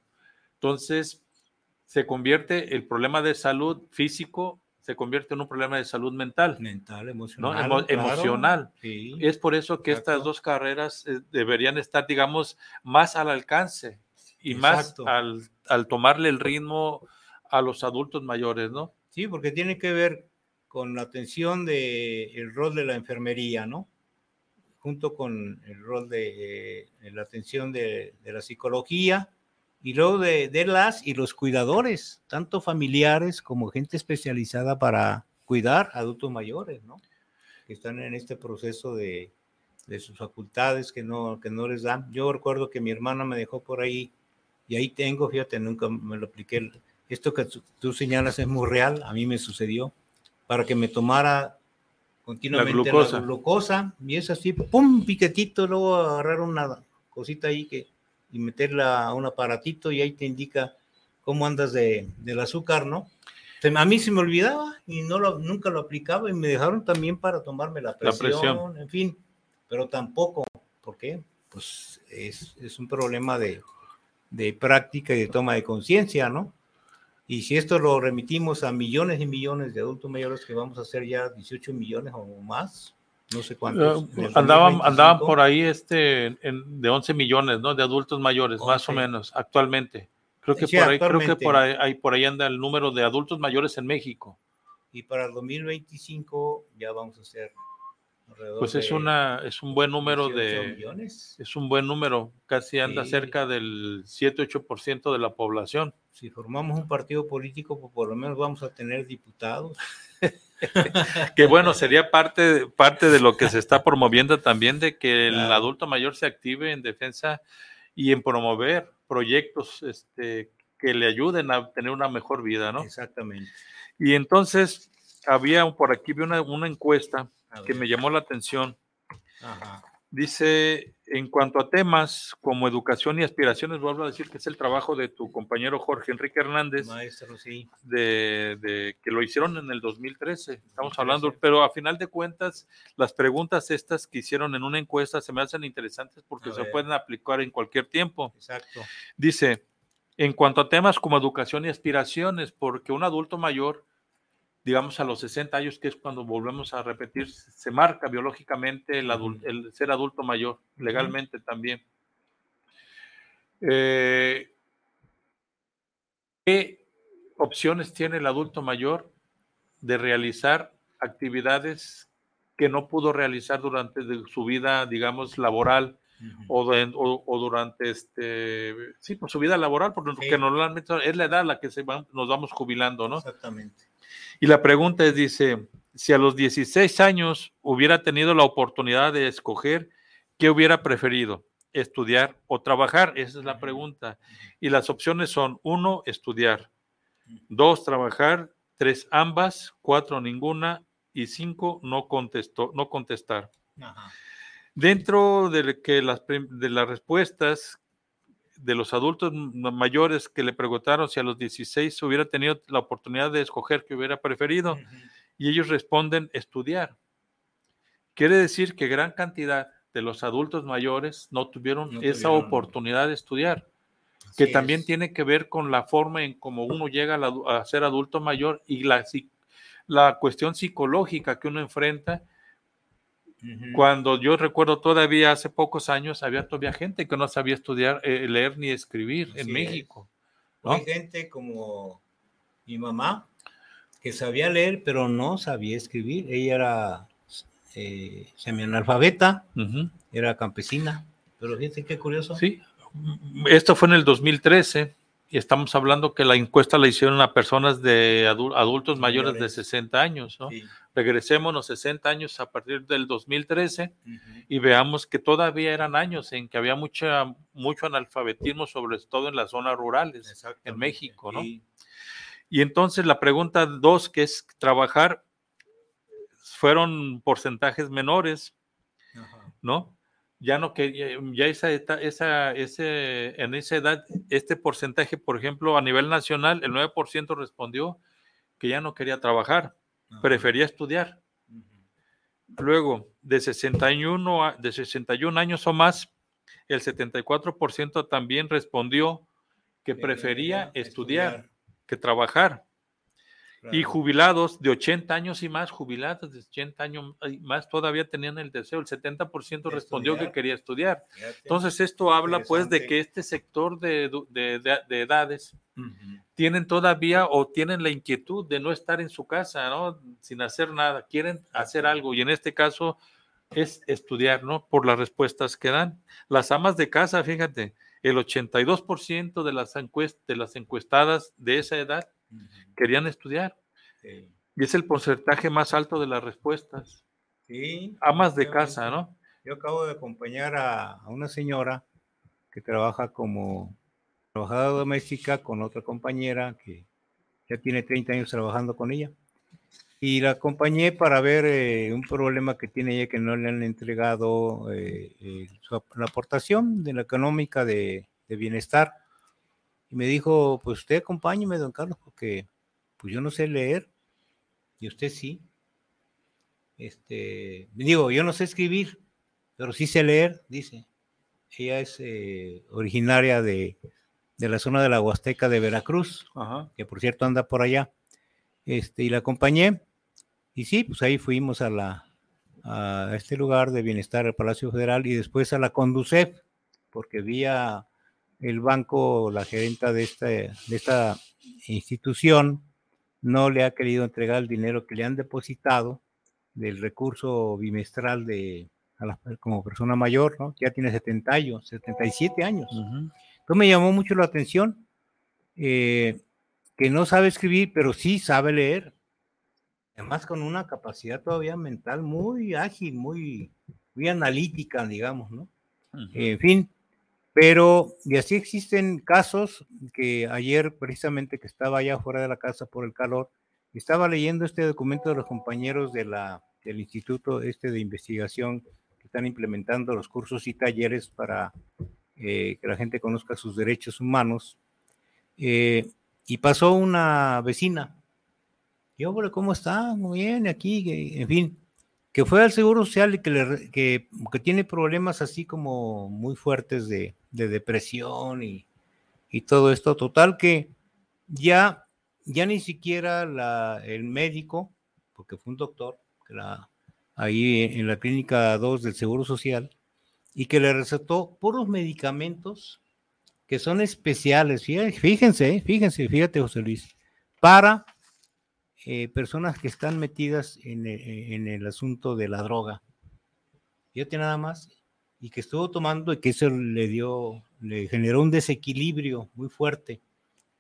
entonces se convierte el problema de salud físico se convierte en un problema de salud mental. Mental, emocional. ¿no? emocional. Es por eso que estas dos carreras eh, deberían estar, digamos, más al alcance y más al, al, tomarle el ritmo a los adultos mayores, ¿no? Sí, porque tiene que ver con la atención del el rol de la enfermería, ¿no? Junto con el rol de, eh, la atención de, de la psicología y luego de, de, las y los cuidadores, tanto familiares como gente especializada para cuidar adultos mayores, ¿no? Que están en este proceso de, de sus facultades que no, que no les dan. Yo recuerdo que mi hermana me dejó por ahí y ahí tengo, fíjate, nunca me lo apliqué. Esto que tú señalas es muy real, a mí me sucedió, para que me tomara continuamente la glucosa, la glucosa y es así, pum, piquetito, luego agarrar una cosita ahí que y meterla a un aparatito y ahí te indica cómo andas de, del azúcar, ¿no? A mí se me olvidaba y no lo, nunca lo aplicaba y me dejaron también para tomarme la presión, en fin, pero tampoco, ¿por qué? Pues es, es un problema de, de práctica y de toma de conciencia, ¿no? Y si esto lo remitimos a millones y millones de adultos mayores que vamos a hacer ya 18 millones o más, no sé cuántos. Eh, andaban, andaban por ahí este de 11 millones, ¿no? De adultos mayores, más o menos, actualmente. Creo que por ahí, creo que por ahí, por ahí anda el número de adultos mayores en México. Y para el 2025 ya vamos a ser pues es una es un buen número de millones. es un buen número, casi anda cerca del 7-8% de la población. Si formamos un partido político, pues por lo menos vamos a tener diputados. que bueno, sería parte, parte de lo que se está promoviendo también, de que el adulto mayor se active en defensa y en promover proyectos este, que le ayuden a tener una mejor vida, ¿no? Exactamente. Y entonces, había por aquí, vi una, una encuesta que me llamó la atención. Ajá. Dice, en cuanto a temas como educación y aspiraciones, vuelvo a decir que es el trabajo de tu compañero Jorge Enrique Hernández, Maestro, sí. de, que lo hicieron en el 2013, estamos hablando, pero a final de cuentas, las preguntas estas que hicieron en una encuesta se me hacen interesantes porque se pueden aplicar en cualquier tiempo. Exacto. Dice, en cuanto a temas como educación y aspiraciones, porque un adulto mayor digamos, a los 60 años, que es cuando volvemos a repetir, se marca biológicamente el, el ser adulto mayor, legalmente también. Eh, ¿Qué opciones tiene el adulto mayor de realizar actividades que no pudo realizar durante su vida, digamos, laboral o, o, durante este, sí, por su vida laboral, porque normalmente es la edad a la que se nos vamos jubilando, ¿no? Exactamente. Y la pregunta es, dice, si a los 16 años hubiera tenido la oportunidad de escoger, ¿qué hubiera preferido? ¿Estudiar o trabajar? Esa es la pregunta. Y las opciones son, uno, estudiar, dos, trabajar, tres, ambas, cuatro, ninguna, y cinco, no, contestó, no contestar. Dentro de, que las, de las respuestas de los adultos mayores que le preguntaron si a los 16 hubiera tenido la oportunidad de escoger que hubiera preferido, y ellos responden estudiar. Quiere decir que gran cantidad de los adultos mayores no tuvieron esa oportunidad de estudiar, que también tiene que ver con la forma en cómo uno llega a, ser adulto mayor y la, la cuestión psicológica que uno enfrenta cuando yo recuerdo todavía hace pocos años, había todavía gente que no sabía estudiar, eh, leer ni escribir en México. Hay gente como mi mamá que sabía leer, pero no sabía escribir. Ella era eh, semi-analfabeta, era campesina. Pero fíjense qué curioso. Sí, esto fue en el 2013 y estamos hablando que la encuesta la hicieron a personas de adultos mayores de 60 años, ¿no? Sí regresémonos 60 años a partir del 2013 y veamos que todavía eran años en que había mucha, mucho analfabetismo, sobre todo en las zonas rurales, en México, ¿no? Y entonces la pregunta dos, que es trabajar, fueron porcentajes menores, ¿no? Ya no que ya esa, esa, ese, en esa edad, este porcentaje, por ejemplo, a nivel nacional, el 9% respondió que ya no quería trabajar prefería estudiar. Luego, de 61, de 61 años o más, el 74% también respondió que prefería estudiar, que trabajar. Y jubilados de 80 años y más, jubilados de 80 años y más, todavía tenían el deseo. El 70% respondió que quería estudiar. Entonces, esto habla pues de que este sector de, edades tienen todavía o tienen la inquietud de no estar en su casa, ¿no? Sin hacer nada, quieren hacer algo. Y en este caso es estudiar, ¿no? Por las respuestas que dan. Las amas de casa, fíjate, el 82% de las, de las encuestadas de esa edad querían estudiar. Y es el porcentaje más alto de las respuestas. Sí. Amas de casa, ¿no? Yo acabo de acompañar a, una señora que trabaja como trabajadora doméstica con otra compañera que ya tiene 30 años trabajando con ella. Y la acompañé para ver eh, un problema que tiene ella que no le han entregado eh, eh, la aportación de la económica de, de bienestar y me dijo, pues usted acompáñeme, don Carlos, porque pues yo no sé leer y usted sí. Este, digo, yo no sé escribir, pero sí sé leer, dice. Ella es eh, originaria de, la zona de la Huasteca de Veracruz, que por cierto anda por allá. Este, y la acompañé. Y sí, pues ahí fuimos a la a este lugar de bienestar, el Palacio Federal, y después a la Conducef, porque vía el banco, la gerenta de esta, de esta institución, no le ha querido entregar el dinero que le han depositado del recurso bimestral de como persona mayor, ¿no? Ya tiene 70 años, 77 años. Entonces me llamó mucho la atención eh, que no sabe escribir, pero sí sabe leer. Además con una capacidad todavía mental muy ágil, muy, muy analítica, digamos, ¿no? En fin, pero, y así existen casos que ayer, precisamente que estaba allá fuera de la casa por el calor, estaba leyendo este documento de los compañeros de la, del instituto este de investigación que están implementando los cursos y talleres para eh, que la gente conozca sus derechos humanos. Eh, y pasó una vecina. Y hombre, ¿cómo está? Muy bien, aquí, en fin, que fue al Seguro Social y que, que tiene problemas así como muy fuertes de, de depresión y, todo esto. Total que ya, ya ni siquiera la, el médico, porque fue un doctor, que la, ahí en la clínica 2 del Seguro Social, y que le recetó puros medicamentos que son especiales, fíjense, fíjense, fíjate José Luis, para eh, personas que están metidas en, en, el asunto de la droga. Fíjate nada más, y que estuvo tomando y que eso le dio, le generó un desequilibrio muy fuerte,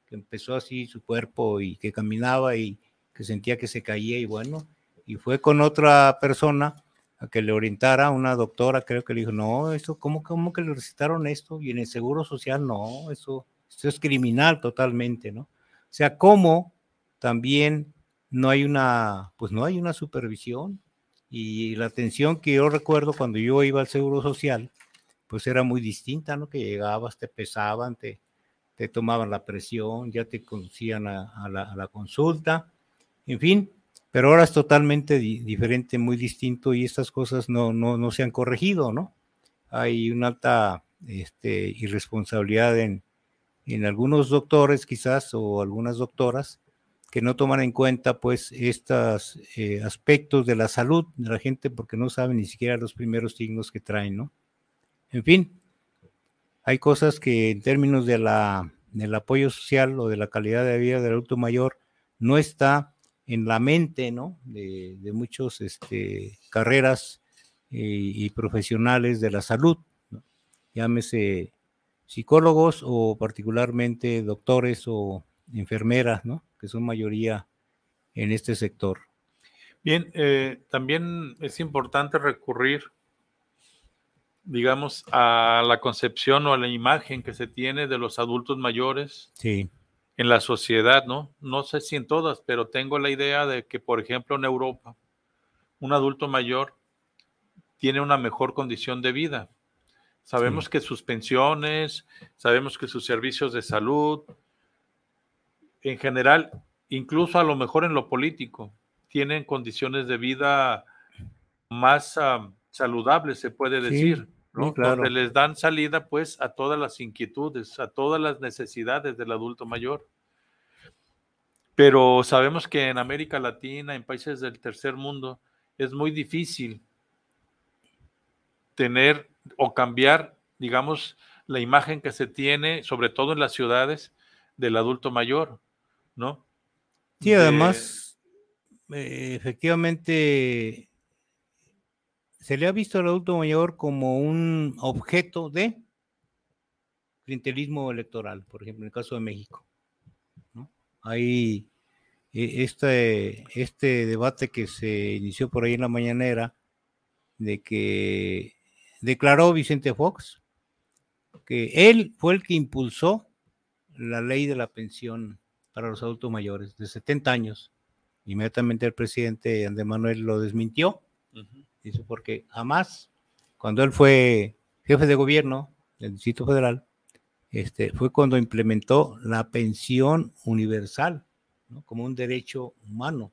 que empezó así su cuerpo y que caminaba y que sentía que se caía y bueno, y fue con otra persona a que le orientara, una doctora creo que le dijo, no, eso, ¿cómo, cómo que le recetaron esto? Y en el Seguro Social, no, eso, eso es criminal totalmente, ¿no? O sea, ¿cómo también no hay una, pues no hay una supervisión, y la atención que yo recuerdo cuando yo iba al Seguro Social, pues era muy distinta, ¿no? Que llegabas, te pesaban, te, te tomaban la presión, ya te conducían a, la, consulta, en fin, pero ahora es totalmente diferente, muy distinto y estas cosas no, no, no se han corregido, ¿no? Hay una alta este, irresponsabilidad en, en algunos doctores quizás o algunas doctoras que no toman en cuenta pues estos eh, aspectos de la salud de la gente porque no saben ni siquiera los primeros signos que traen, ¿no? En fin, hay cosas que en términos de la, del apoyo social o de la calidad de vida del adulto mayor no está en la mente, ¿no? De, de muchos este, carreras eh, y profesionales de la salud, llámese psicólogos o particularmente doctores o enfermeras, ¿no? Que son mayoría en este sector. Bien, eh, también es importante recurrir, digamos, a la concepción o a la imagen que se tiene de los adultos mayores sí. en la sociedad, ¿no? No sé si en todas, pero tengo la idea de que, por ejemplo, en Europa, un adulto mayor tiene una mejor condición de vida. Sabemos que sus pensiones, sabemos que sus servicios de salud, en general, incluso a lo mejor en lo político, tienen condiciones de vida más saludables, se puede decir, ¿no? Donde les dan salida pues a todas las inquietudes, a todas las necesidades del adulto mayor. Pero sabemos que en América Latina, en países del tercer mundo, es muy difícil tener o cambiar, digamos, la imagen que se tiene, sobre todo en las ciudades, del adulto mayor, ¿no? Sí, además, eh, efectivamente, se le ha visto al adulto mayor como un objeto de clientelismo electoral, por ejemplo, en el caso de México. Hay e, este, este debate que se inició por ahí en la mañanera, de que declaró Vicente Fox que él fue el que impulsó la ley de la pensión para los adultos mayores de 70 años. Inmediatamente el presidente Andrés Manuel lo desmintió. Dice, porque jamás, cuando él fue jefe de gobierno del Distrito Federal, este, fue cuando implementó la pensión universal como un derecho humano.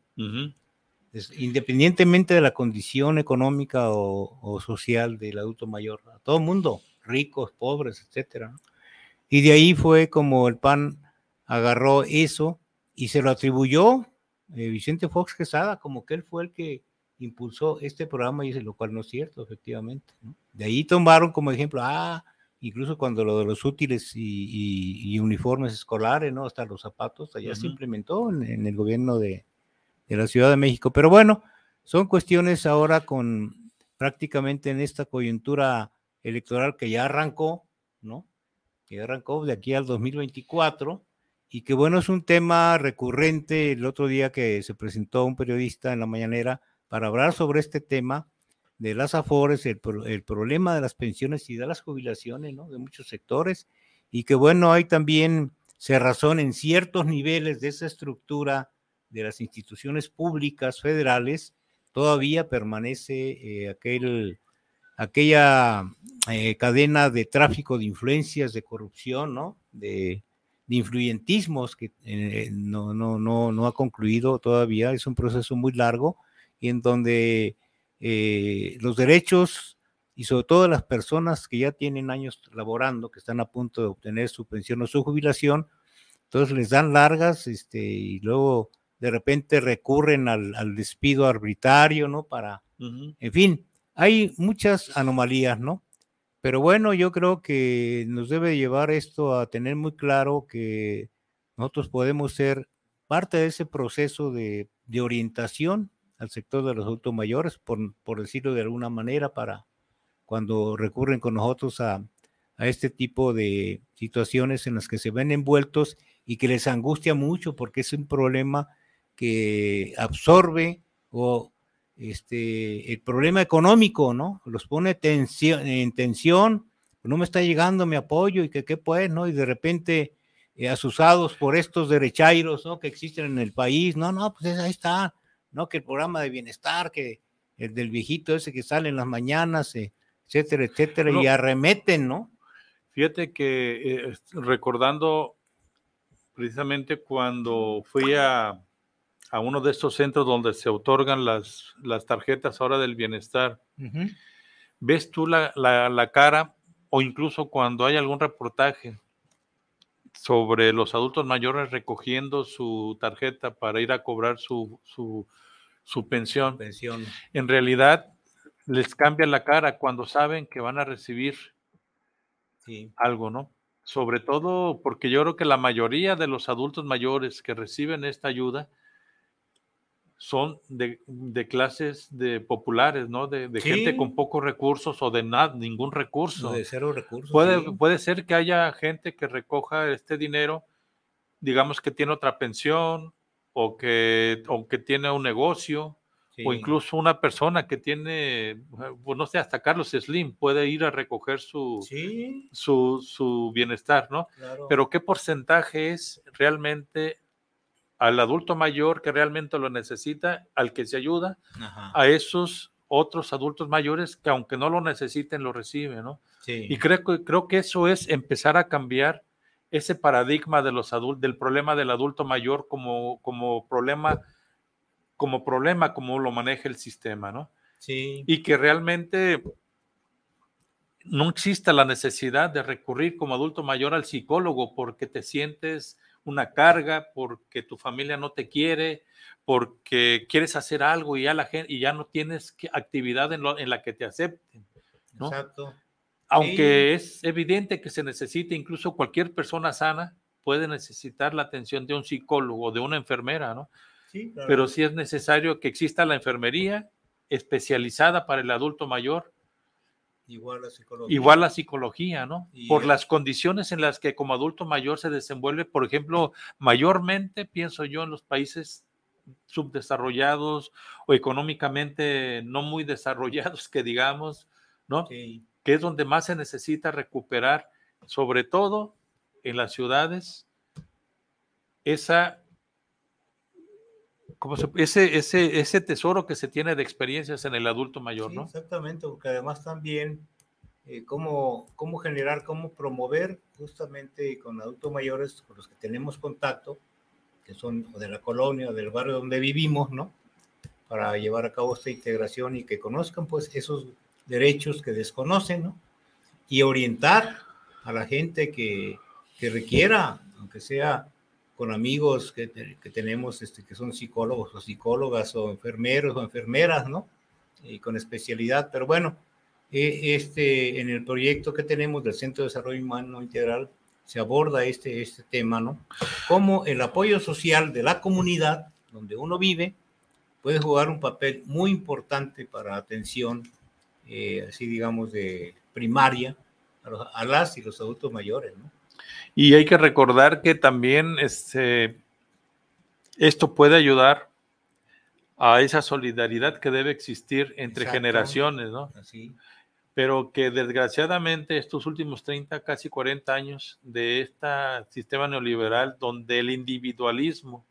independientemente de la condición económica o, social del adulto mayor, a todo mundo, ricos, pobres, etcétera. Y de ahí fue como el PAN agarró eso y se lo atribuyó eh, Vicente Fox Quesada, como que él fue el que impulsó este programa, y lo cual no es cierto, efectivamente. De ahí tomaron como ejemplo, ah, incluso cuando lo de los útiles y, uniformes escolares, ¿no? Hasta los zapatos, allá se implementó en, el gobierno de, la Ciudad de México. Pero bueno, son cuestiones ahora con prácticamente en esta coyuntura electoral que ya arrancó, ¿no? Que ya arrancó de aquí al 2024 y que bueno, es un tema recurrente. El otro día que se presentó un periodista en la mañanera para hablar sobre este tema, de las AFORES, el, problema de las pensiones y de las jubilaciones, ¿no? De muchos sectores, y que bueno, hay también cerrazón en ciertos niveles de esa estructura de las instituciones públicas federales, todavía permanece eh, aquel, aquella eh, cadena de tráfico de influencias, de corrupción, ¿no? De, de influyentismos que eh, no, no, no, no ha concluido todavía, es un proceso muy largo y en donde eh, los derechos y sobre todo las personas que ya tienen años laborando, que están a punto de obtener su pensión o su jubilación, entonces les dan largas este, y luego de repente recurren al, despido arbitrario, ¿no? Para, en fin, hay muchas anomalías, ¿no? Pero bueno, yo creo que nos debe llevar esto a tener muy claro que nosotros podemos ser parte de ese proceso de, de orientación al sector de los adultos mayores, por, por decirlo de alguna manera, para cuando recurren con nosotros a, a este tipo de situaciones en las que se ven envueltos y que les angustia mucho porque es un problema que absorbe o este el problema económico, ¿no? Los pone tensión, en tensión, no me está llegando mi apoyo y que qué pues, ¿no? Y de repente eh, asusados por estos derechairos, ¿no? Que existen en el país, no, no, pues ahí está, ¿no? Que el programa de bienestar, que el del viejito ese que sale en las mañanas, eh, etcétera, etcétera, y arremeten, ¿no? Fíjate que eh, recordando precisamente cuando fui a, uno de estos centros donde se otorgan las, las tarjetas ahora del bienestar, ves tú la, la, cara o incluso cuando hay algún reportaje sobre los adultos mayores recogiendo su tarjeta para ir a cobrar su, su, su pensión. pensión. En realidad les cambia la cara cuando saben que van a recibir algo, ¿no? Sobre todo porque yo creo que la mayoría de los adultos mayores que reciben esta ayuda son de, clases de populares, ¿no? De, gente con pocos recursos o de nada, ningún recurso. De cero recursos. Puede, puede ser que haya gente que recoja este dinero, digamos que tiene otra pensión o que, tiene un negocio, o incluso una persona que tiene, pues no sé, hasta Carlos Slim puede ir a recoger su, su, bienestar, ¿no? Pero ¿qué porcentaje es realmente al adulto mayor que realmente lo necesita, al que se ayuda, a esos otros adultos mayores que aunque no lo necesiten, lo reciben, ¿no? Y creo, creo que eso es empezar a cambiar ese paradigma de los adultos, del problema del adulto mayor como, como problema, como problema, como lo maneja el sistema, ¿no? Sí. Y que realmente no exista la necesidad de recurrir como adulto mayor al psicólogo porque te sientes una carga, porque tu familia no te quiere, porque quieres hacer algo y ya la gente y ya no tienes actividad en, en la que te acepten. Exacto. Aunque es evidente que se necesita, incluso cualquier persona sana puede necesitar la atención de un psicólogo, de una enfermera, ¿no? Sí, Pero sí es necesario que exista la enfermería especializada para el adulto mayor. Igual la psicología. Igual la psicología, ¿no? Por las condiciones en las que como adulto mayor se desenvuelve, por ejemplo, mayormente, pienso yo, en los países subdesarrollados o económicamente no muy desarrollados, que digamos, ¿no? Que es donde más se necesita recuperar, sobre todo en las ciudades, esa como ese, ese, ese tesoro que se tiene de experiencias en el adulto mayor, ¿no? Exactamente, porque además también eh, cómo, cómo generar, cómo promover justamente con adultos mayores con los que tenemos contacto, que son de la colonia o del barrio donde vivimos, ¿no? Para llevar a cabo esta integración y que conozcan pues esos derechos que desconocen, ¿no? Y orientar a la gente que, que requiera, aunque sea con amigos que, que, tenemos este, que son psicólogos o psicólogas o enfermeros o enfermeras, ¿no? Y con especialidad, pero bueno, e, este, en el proyecto que tenemos del Centro de Desarrollo Humano Integral se aborda este, este tema, ¿no? Cómo el apoyo social de la comunidad donde uno vive puede jugar un papel muy importante para atención, eh, así digamos, de primaria a, a las y los adultos mayores, ¿no? Y hay que recordar que también este, esto puede ayudar a esa solidaridad que debe existir entre generaciones, ¿no? Pero que desgraciadamente estos últimos 30, casi 40 años de este sistema neoliberal donde el individualismo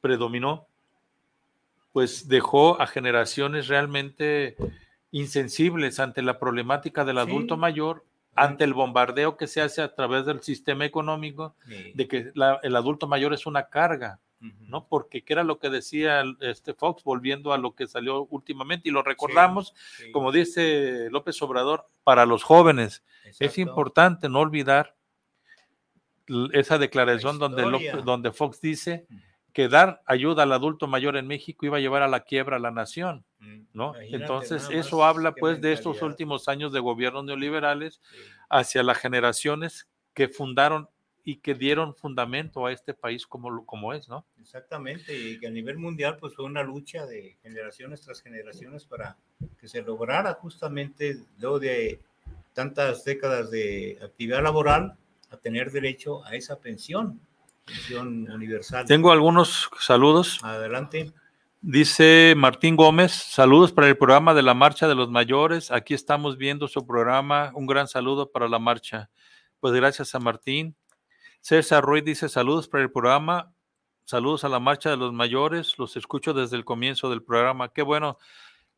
predominó, pues dejó a generaciones realmente insensibles ante la problemática del adulto mayor ante el bombardeo que se hace a través del sistema económico, de que el adulto mayor es una carga, ¿no? Porque qué era lo que decía este Fox, volviendo a lo que salió últimamente, y lo recordamos, como dice López Obrador, para los jóvenes. Es importante no olvidar esa declaración donde, donde Fox dice que dar ayuda al adulto mayor en México iba a llevar a la quiebra a la nación, mm, ¿no? Entonces, eso habla pues de estos últimos años de gobiernos neoliberales hacia las generaciones que fundaron y que dieron fundamento a este país como, como es, ¿no? Exactamente, y que a nivel mundial pues fue una lucha de generaciones tras generaciones para que se lograra justamente luego de tantas décadas de actividad laboral a tener derecho a esa pensión universal. Tengo algunos saludos. Adelante. Dice Martín Gómez, saludos para el programa de la Marcha de los Mayores. Aquí estamos viendo su programa. Un gran saludo para la marcha. Pues gracias a Martín. César Ruiz dice saludos para el programa. Saludos a la Marcha de los Mayores. Los escucho desde el comienzo del programa. Qué bueno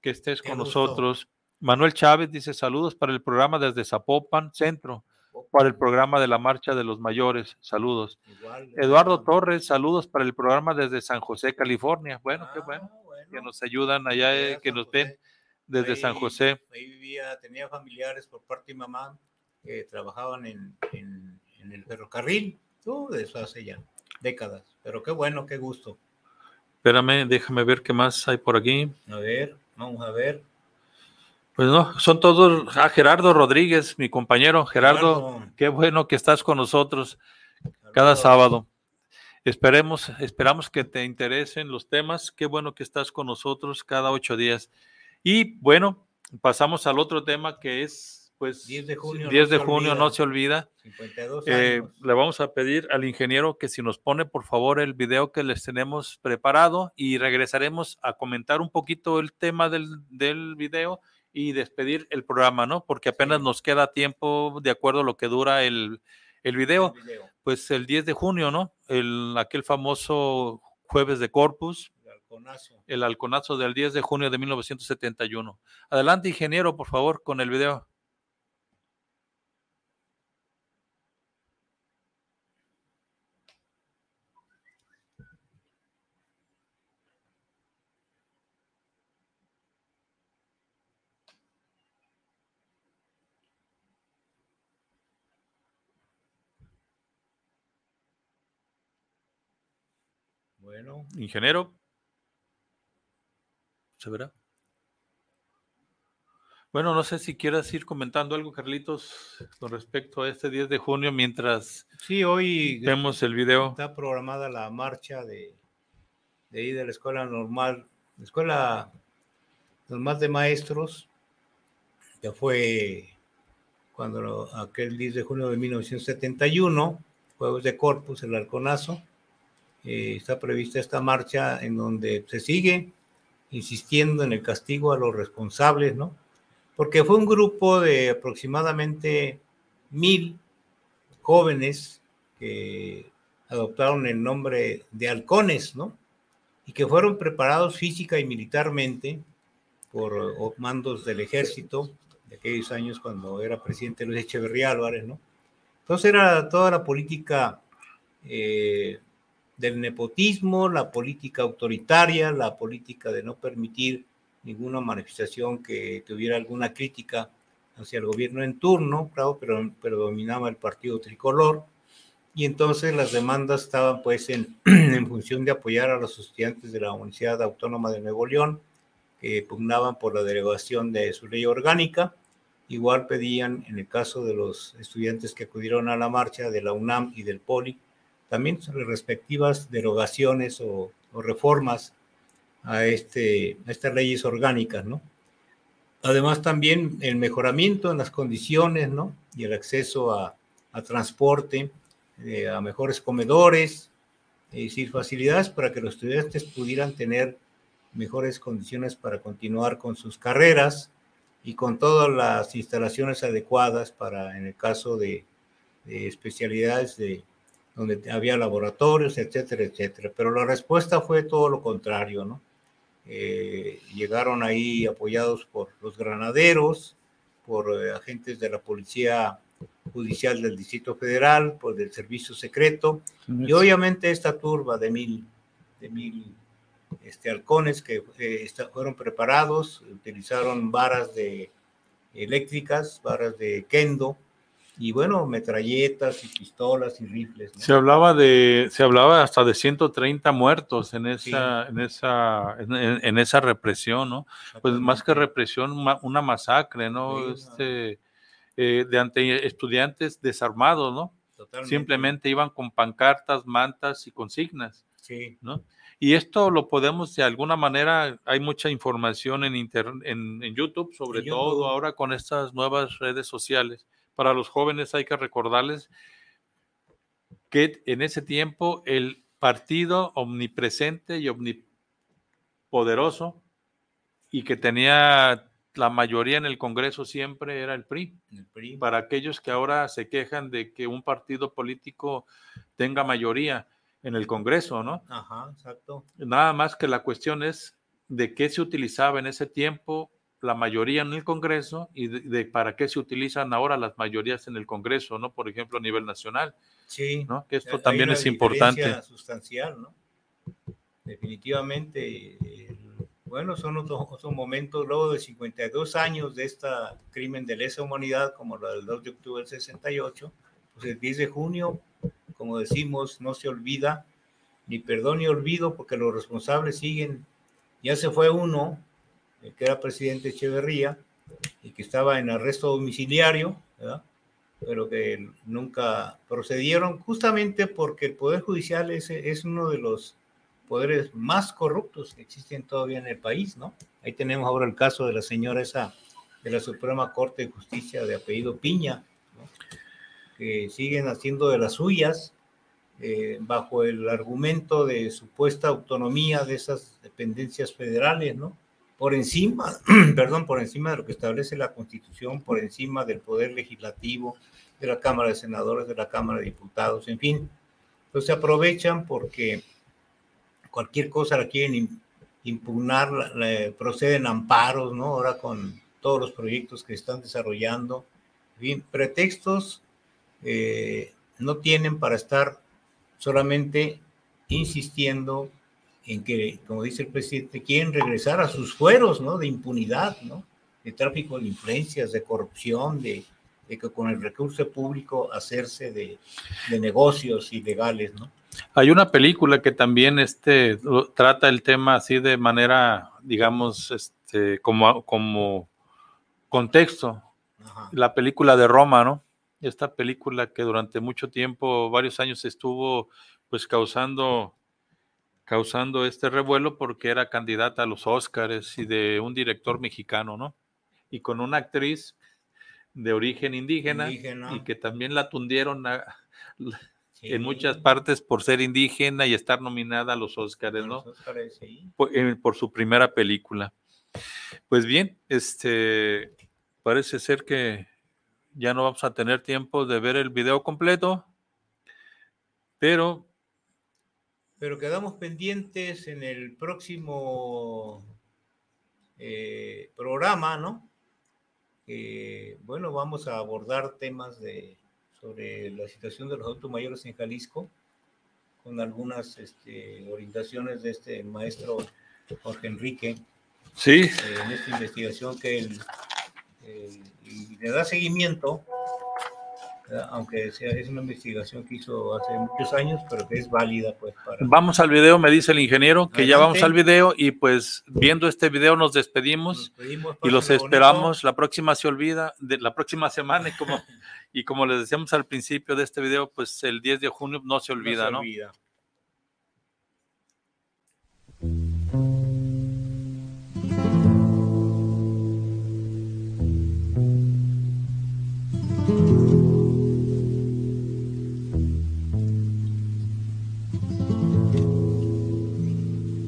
que estés con nosotros. Manuel Chávez dice saludos para el programa desde Zapopan, Centro para el programa de la Marcha de los Mayores. Saludos. Eduardo Torres, saludos para el programa desde San José, California. Bueno, qué ah, bueno, Que nos ayudan allá, eh, que nos ven desde San José. Ahí vivía, tenía familiares por parte de mamá que trabajaban en, el ferrocarril. Todo eso hace ya décadas. Pero qué bueno, qué gusto. Espérame, déjame ver qué más hay por aquí. A ver, vamos a ver. Pues no, son todos. Ah, Gerardo Rodríguez, mi compañero. Gerardo, qué bueno que estás con nosotros cada sábado. Esperemos, esperamos que te interesen los temas. Qué bueno que estás con nosotros cada ocho días. Y bueno, pasamos al otro tema que es, pues, 10 de junio, 10 de junio no se olvida. Eh, le vamos a pedir al ingeniero que si nos pone, por favor, el video que les tenemos preparado y regresaremos a comentar un poquito el tema del, del video y despedir el programa, ¿no? Porque apenas nos queda tiempo de acuerdo a lo que dura el, el, video. Pues el 10 de junio, ¿no? El, aquel famoso jueves de Corpus. El halconazo. El halconazo del 10 de junio de 1971. Adelante, ingeniero, por favor, con el video. Ingeniero. ¿Se verá? Bueno, no sé si quieras ir comentando algo, Carlitos, con respecto a este 10 de junio, mientras sí, hoy vemos el video. Está programada la marcha de, de ahí de la escuela normal, la escuela normal de maestros, que fue cuando aquel 10 de junio de 1971, Juegos de Corpus, el Halconazo, eh, está prevista esta marcha en donde se sigue insistiendo en el castigo a los responsables, ¿no? porque fue un grupo de aproximadamente mil jóvenes que adoptaron el nombre de halcones, ¿no? Y que fueron preparados física y militarmente por mandos del ejército de aquellos años cuando era presidente Luis Echeverría Álvarez, ¿no? Entonces era toda la política eh, del nepotismo, la política autoritaria, la política de no permitir ninguna manifestación que tuviera alguna crítica hacia el gobierno en turno, claro, pero, pero dominaba el partido tricolor. Y entonces las demandas estaban pues en, en función de apoyar a los estudiantes de la Universidad Autónoma de Nuevo León, que pugnaban por la derogación de su ley orgánica. Igual pedían, en el caso de los estudiantes que acudieron a la marcha de la UNAM y del POLI, también sobre respectivas derogaciones o, o reformas a, este, estas leyes orgánicas, ¿no? Además también el mejoramiento en las condiciones, ¿no? Y el acceso a, transporte, eh, a mejores comedores, es decir, facilidades para que los estudiantes pudieran tener mejores condiciones para continuar con sus carreras y con todas las instalaciones adecuadas para, en el caso de, de especialidades de, donde había laboratorios, etcétera, etcétera. Pero la respuesta fue todo lo contrario, ¿no? Eh, llegaron ahí apoyados por los granaderos, por eh, agentes de la Policía Judicial del Distrito Federal, por el Servicio Secreto, y obviamente esta turba de mil, de mil este, halcones que eh, fueron preparados, utilizaron varas de eléctricas, varas de kendo, y bueno, metralletas y pistolas y rifles. Se hablaba de, se hablaba hasta de 130 muertos en esa, en esa, en, esa represión, ¿no? Pues más que represión, una masacre, ¿no? este, eh, de ante estudiantes desarmados, ¿no? Simplemente iban con pancartas, mantas y consignas. Sí. ¿no? Y esto lo podemos de alguna manera, hay mucha información en, en, en YouTube, sobre todo ahora con estas nuevas redes sociales para los jóvenes hay que recordarles que en ese tiempo el partido omnipresente y omnipoderoso y que tenía la mayoría en el Congreso siempre era el PRI. Para aquellos que ahora se quejan de que un partido político tenga mayoría en el Congreso, ¿no? Ajá, exacto. Nada más que la cuestión es de qué se utilizaba en ese tiempo la mayoría en el Congreso y de, para qué se utilizan ahora las mayorías en el Congreso, ¿no? Por ejemplo, a nivel nacional. Sí. ¿no? Que esto también es importante. sustancial, ¿no? Definitivamente, bueno, son otros, momentos, luego de 52 años de este crimen de lesa humanidad, como la del 2 de octubre del 68, pues el 10 de junio, como decimos, no se olvida, ni perdón ni olvido, porque los responsables siguen, ya se fue uno, que era presidente Echeverría y que estaba en arresto domiciliario, pero que nunca procedieron, justamente porque el Poder Judicial es, es uno de los poderes más corruptos que existen todavía en el país, ¿no? Ahí tenemos ahora el caso de la señora esa de la Suprema Corte de Justicia de apellido Piña, que siguen haciendo de las suyas eh, bajo el argumento de supuesta autonomía de esas dependencias federales, ¿no? Por encima, perdón, por encima de lo que establece la Constitución, por encima del poder legislativo, de la Cámara de Senadores, de la Cámara de Diputados, en fin. Entonces se aprovechan porque cualquier cosa la quieren impugnar, proceden amparos, ¿no? Ahora con todos los proyectos que están desarrollando. Pretextos eh, no tienen para estar solamente insistiendo en que, como dice el presidente, quieren regresar a sus fueros, ¿no? De impunidad, ¿no? De tráfico de influencias, de corrupción, de, de que con el recurso público hacerse de, de negocios ilegales, ¿no? Hay una película que también este, trata el tema así de manera, digamos, este, como, como contexto. La película de Roma, ¿no? Esta película que durante mucho tiempo, varios años estuvo pues causando, causando este revuelo porque era candidata a los Óscares y de un director mexicano, ¿no? Y con una actriz de origen indígena, y que también la tundieron en muchas partes por ser indígena y estar nominada a los Óscares, ¿no? Eh, por, su primera película. Pues bien, este parece ser que ya no vamos a tener tiempo de ver el video completo, pero pero quedamos pendientes en el próximo eh, programa, ¿no? bueno, vamos a abordar temas de, sobre la situación de los autos mayores en Jalisco, con algunas este, orientaciones de este maestro Jorge Enrique. Sí. Eh, en esta investigación que él, le da seguimiento aunque sea, es una investigación que hizo hace muchos años, pero que es válida pues para... Vamos al video, me dice el ingeniero, que ya vamos al video y pues viendo este video nos despedimos, y los esperamos, la próxima se olvida, de, la próxima semana y como, y como les decíamos al principio de este video, pues el 10 de junio no se olvida, ¿no? Se olvida.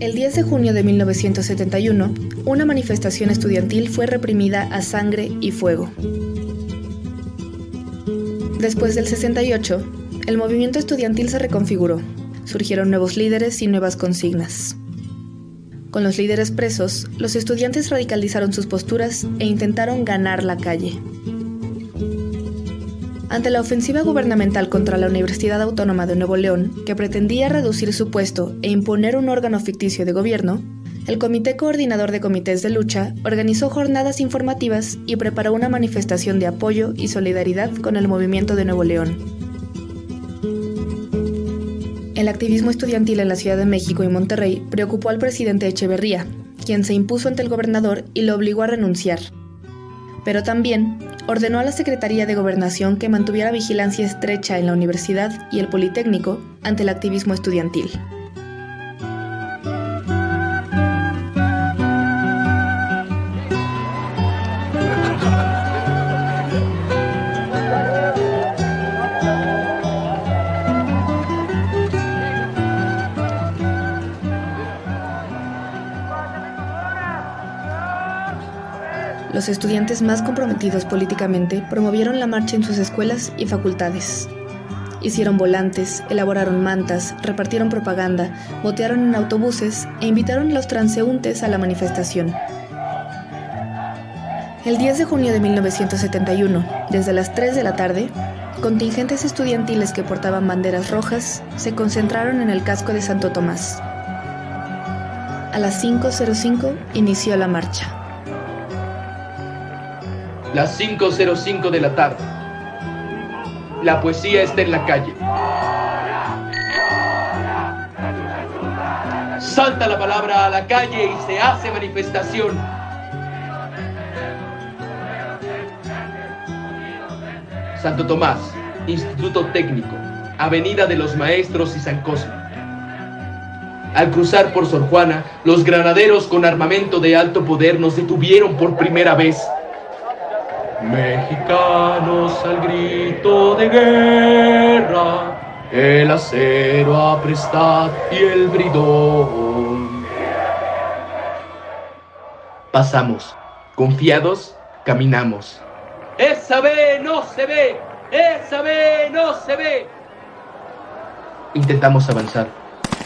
El 10 de junio de 1971, una manifestación estudiantil fue reprimida a sangre y fuego. Después del 68, el movimiento estudiantil se reconfiguró. Surgieron nuevos líderes y nuevas consignas. Con los líderes presos, los estudiantes radicalizaron sus posturas e intentaron ganar la calle. Ante la ofensiva gubernamental contra la Universidad Autónoma de Nuevo León, que pretendía reducir su puesto e imponer un órgano ficticio de gobierno, el Comité Coordinador de Comités de Lucha organizó jornadas informativas y preparó una manifestación de apoyo y solidaridad con el movimiento de Nuevo León. El activismo estudiantil en la Ciudad de México y Monterrey preocupó al presidente Echeverría, quien se impuso ante el gobernador y lo obligó a renunciar. Pero también ordenó a la Secretaría de Gobernación que mantuviera vigilancia estrecha en la universidad y el Politécnico ante el activismo estudiantil. Los estudiantes más comprometidos políticamente promovieron la marcha en sus escuelas y facultades. Hicieron volantes, elaboraron mantas, repartieron propaganda, botearon en autobuses e invitaron a los transeúntes a la manifestación. El 10 de junio de 1971, desde las 3 de la tarde, contingentes estudiantiles que portaban banderas rojas se concentraron en el casco de Santo Tomás. A las 5.05 inició la marcha las 5.05 de la tarde. La poesía está en la calle. Salta la palabra a la calle y se hace manifestación. Santo Tomás, Instituto Técnico, Avenida de los Maestros y San Cosme. Al cruzar por Sor Juana, los granaderos con armamento de alto poder nos detuvieron por primera vez Mexicanos al grito de guerra, el acero aprestad y el bridón. Pasamos, confiados, caminamos. Esa ve no se ve, esa ve no se ve. Intentamos avanzar,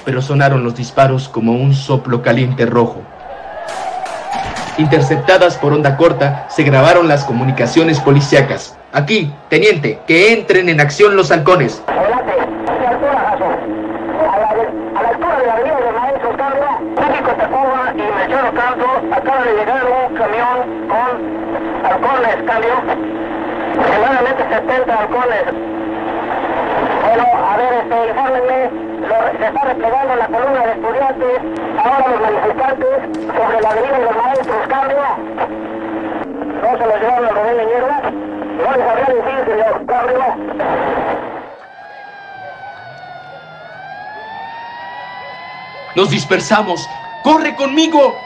pero sonaron los disparos como un soplo caliente rojo interceptadas por onda corta, se grabaron las comunicaciones policíacas. Aquí, teniente, que entren en acción los halcones. Acaba de llegar un camión con halcones, cambio. Aproximadamente 70 halcones. Bueno, a ver, este, infórmenme, se está desplegando la columna de estudiantes, ahora los manifestantes, sobre la avenida de los maestros, cambio. No se los llevaron al Rubén Leñero, no les habría decir, señor, cambio. Nos dispersamos. ¡Corre conmigo!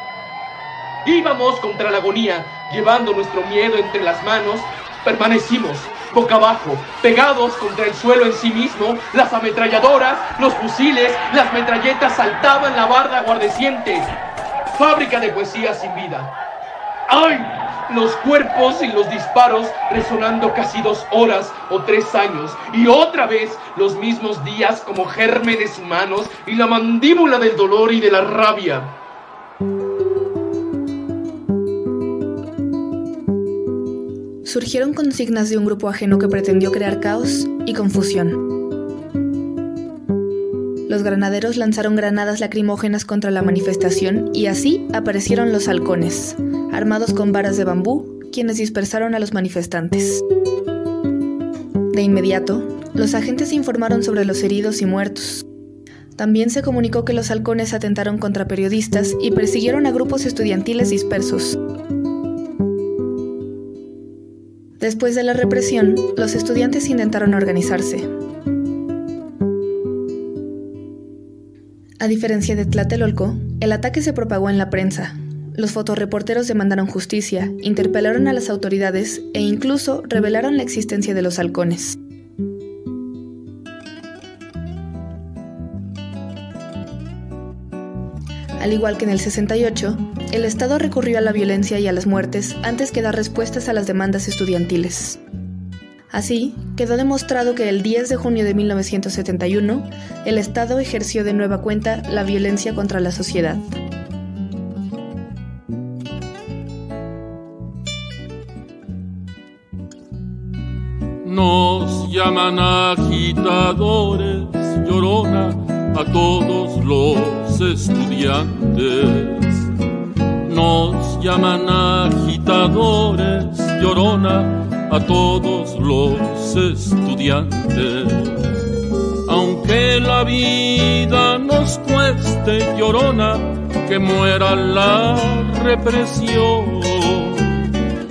Íbamos contra la agonía, llevando nuestro miedo entre las manos. Permanecimos boca abajo, pegados contra el suelo en sí mismo, las ametralladoras, los fusiles, las metralletas saltaban la barda guardeciente. Fábrica de poesía sin vida. ¡Ay! Los cuerpos y los disparos resonando casi dos horas o tres años. Y otra vez los mismos días como gérmenes humanos y la mandíbula del dolor y de la rabia. Surgieron consignas de un grupo ajeno que pretendió crear caos y confusión. Los granaderos lanzaron granadas lacrimógenas contra la manifestación y así aparecieron los halcones, armados con varas de bambú, quienes dispersaron a los manifestantes. De inmediato, los agentes informaron sobre los heridos y muertos. También se comunicó que los halcones atentaron contra periodistas y persiguieron a grupos estudiantiles dispersos. Después de la represión, los estudiantes intentaron organizarse. A diferencia de Tlatelolco, el ataque se propagó en la prensa. Los fotoreporteros demandaron justicia, interpelaron a las autoridades e incluso revelaron la existencia de los halcones. Al igual que en el 68, el Estado recurrió a la violencia y a las muertes antes que dar respuestas a las demandas estudiantiles. Así, quedó demostrado que el 10 de junio de 1971, el Estado ejerció de nueva cuenta la violencia contra la sociedad. Nos llaman agitadores, llorona a todos los estudiantes. Nos llaman agitadores, llorona a todos los estudiantes. Aunque la vida nos cueste, llorona, que muera la represión.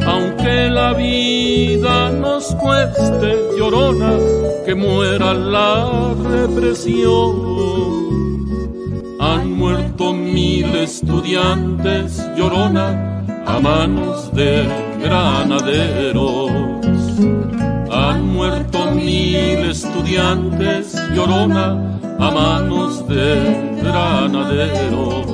Aunque la vida nos cueste, llorona, que muera la represión. Mil estudiantes, llorona, a manos de granaderos. Han muerto mil estudiantes, llorona, a manos de granaderos.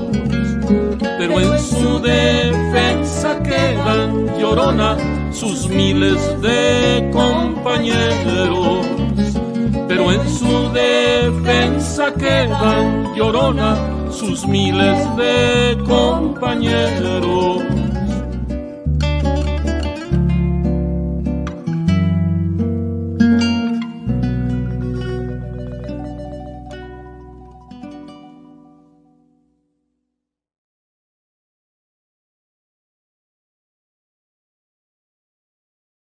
Pero en su defensa quedan, llorona, sus miles de compañeros pero en su defensa quedan llorona sus miles de compañeros.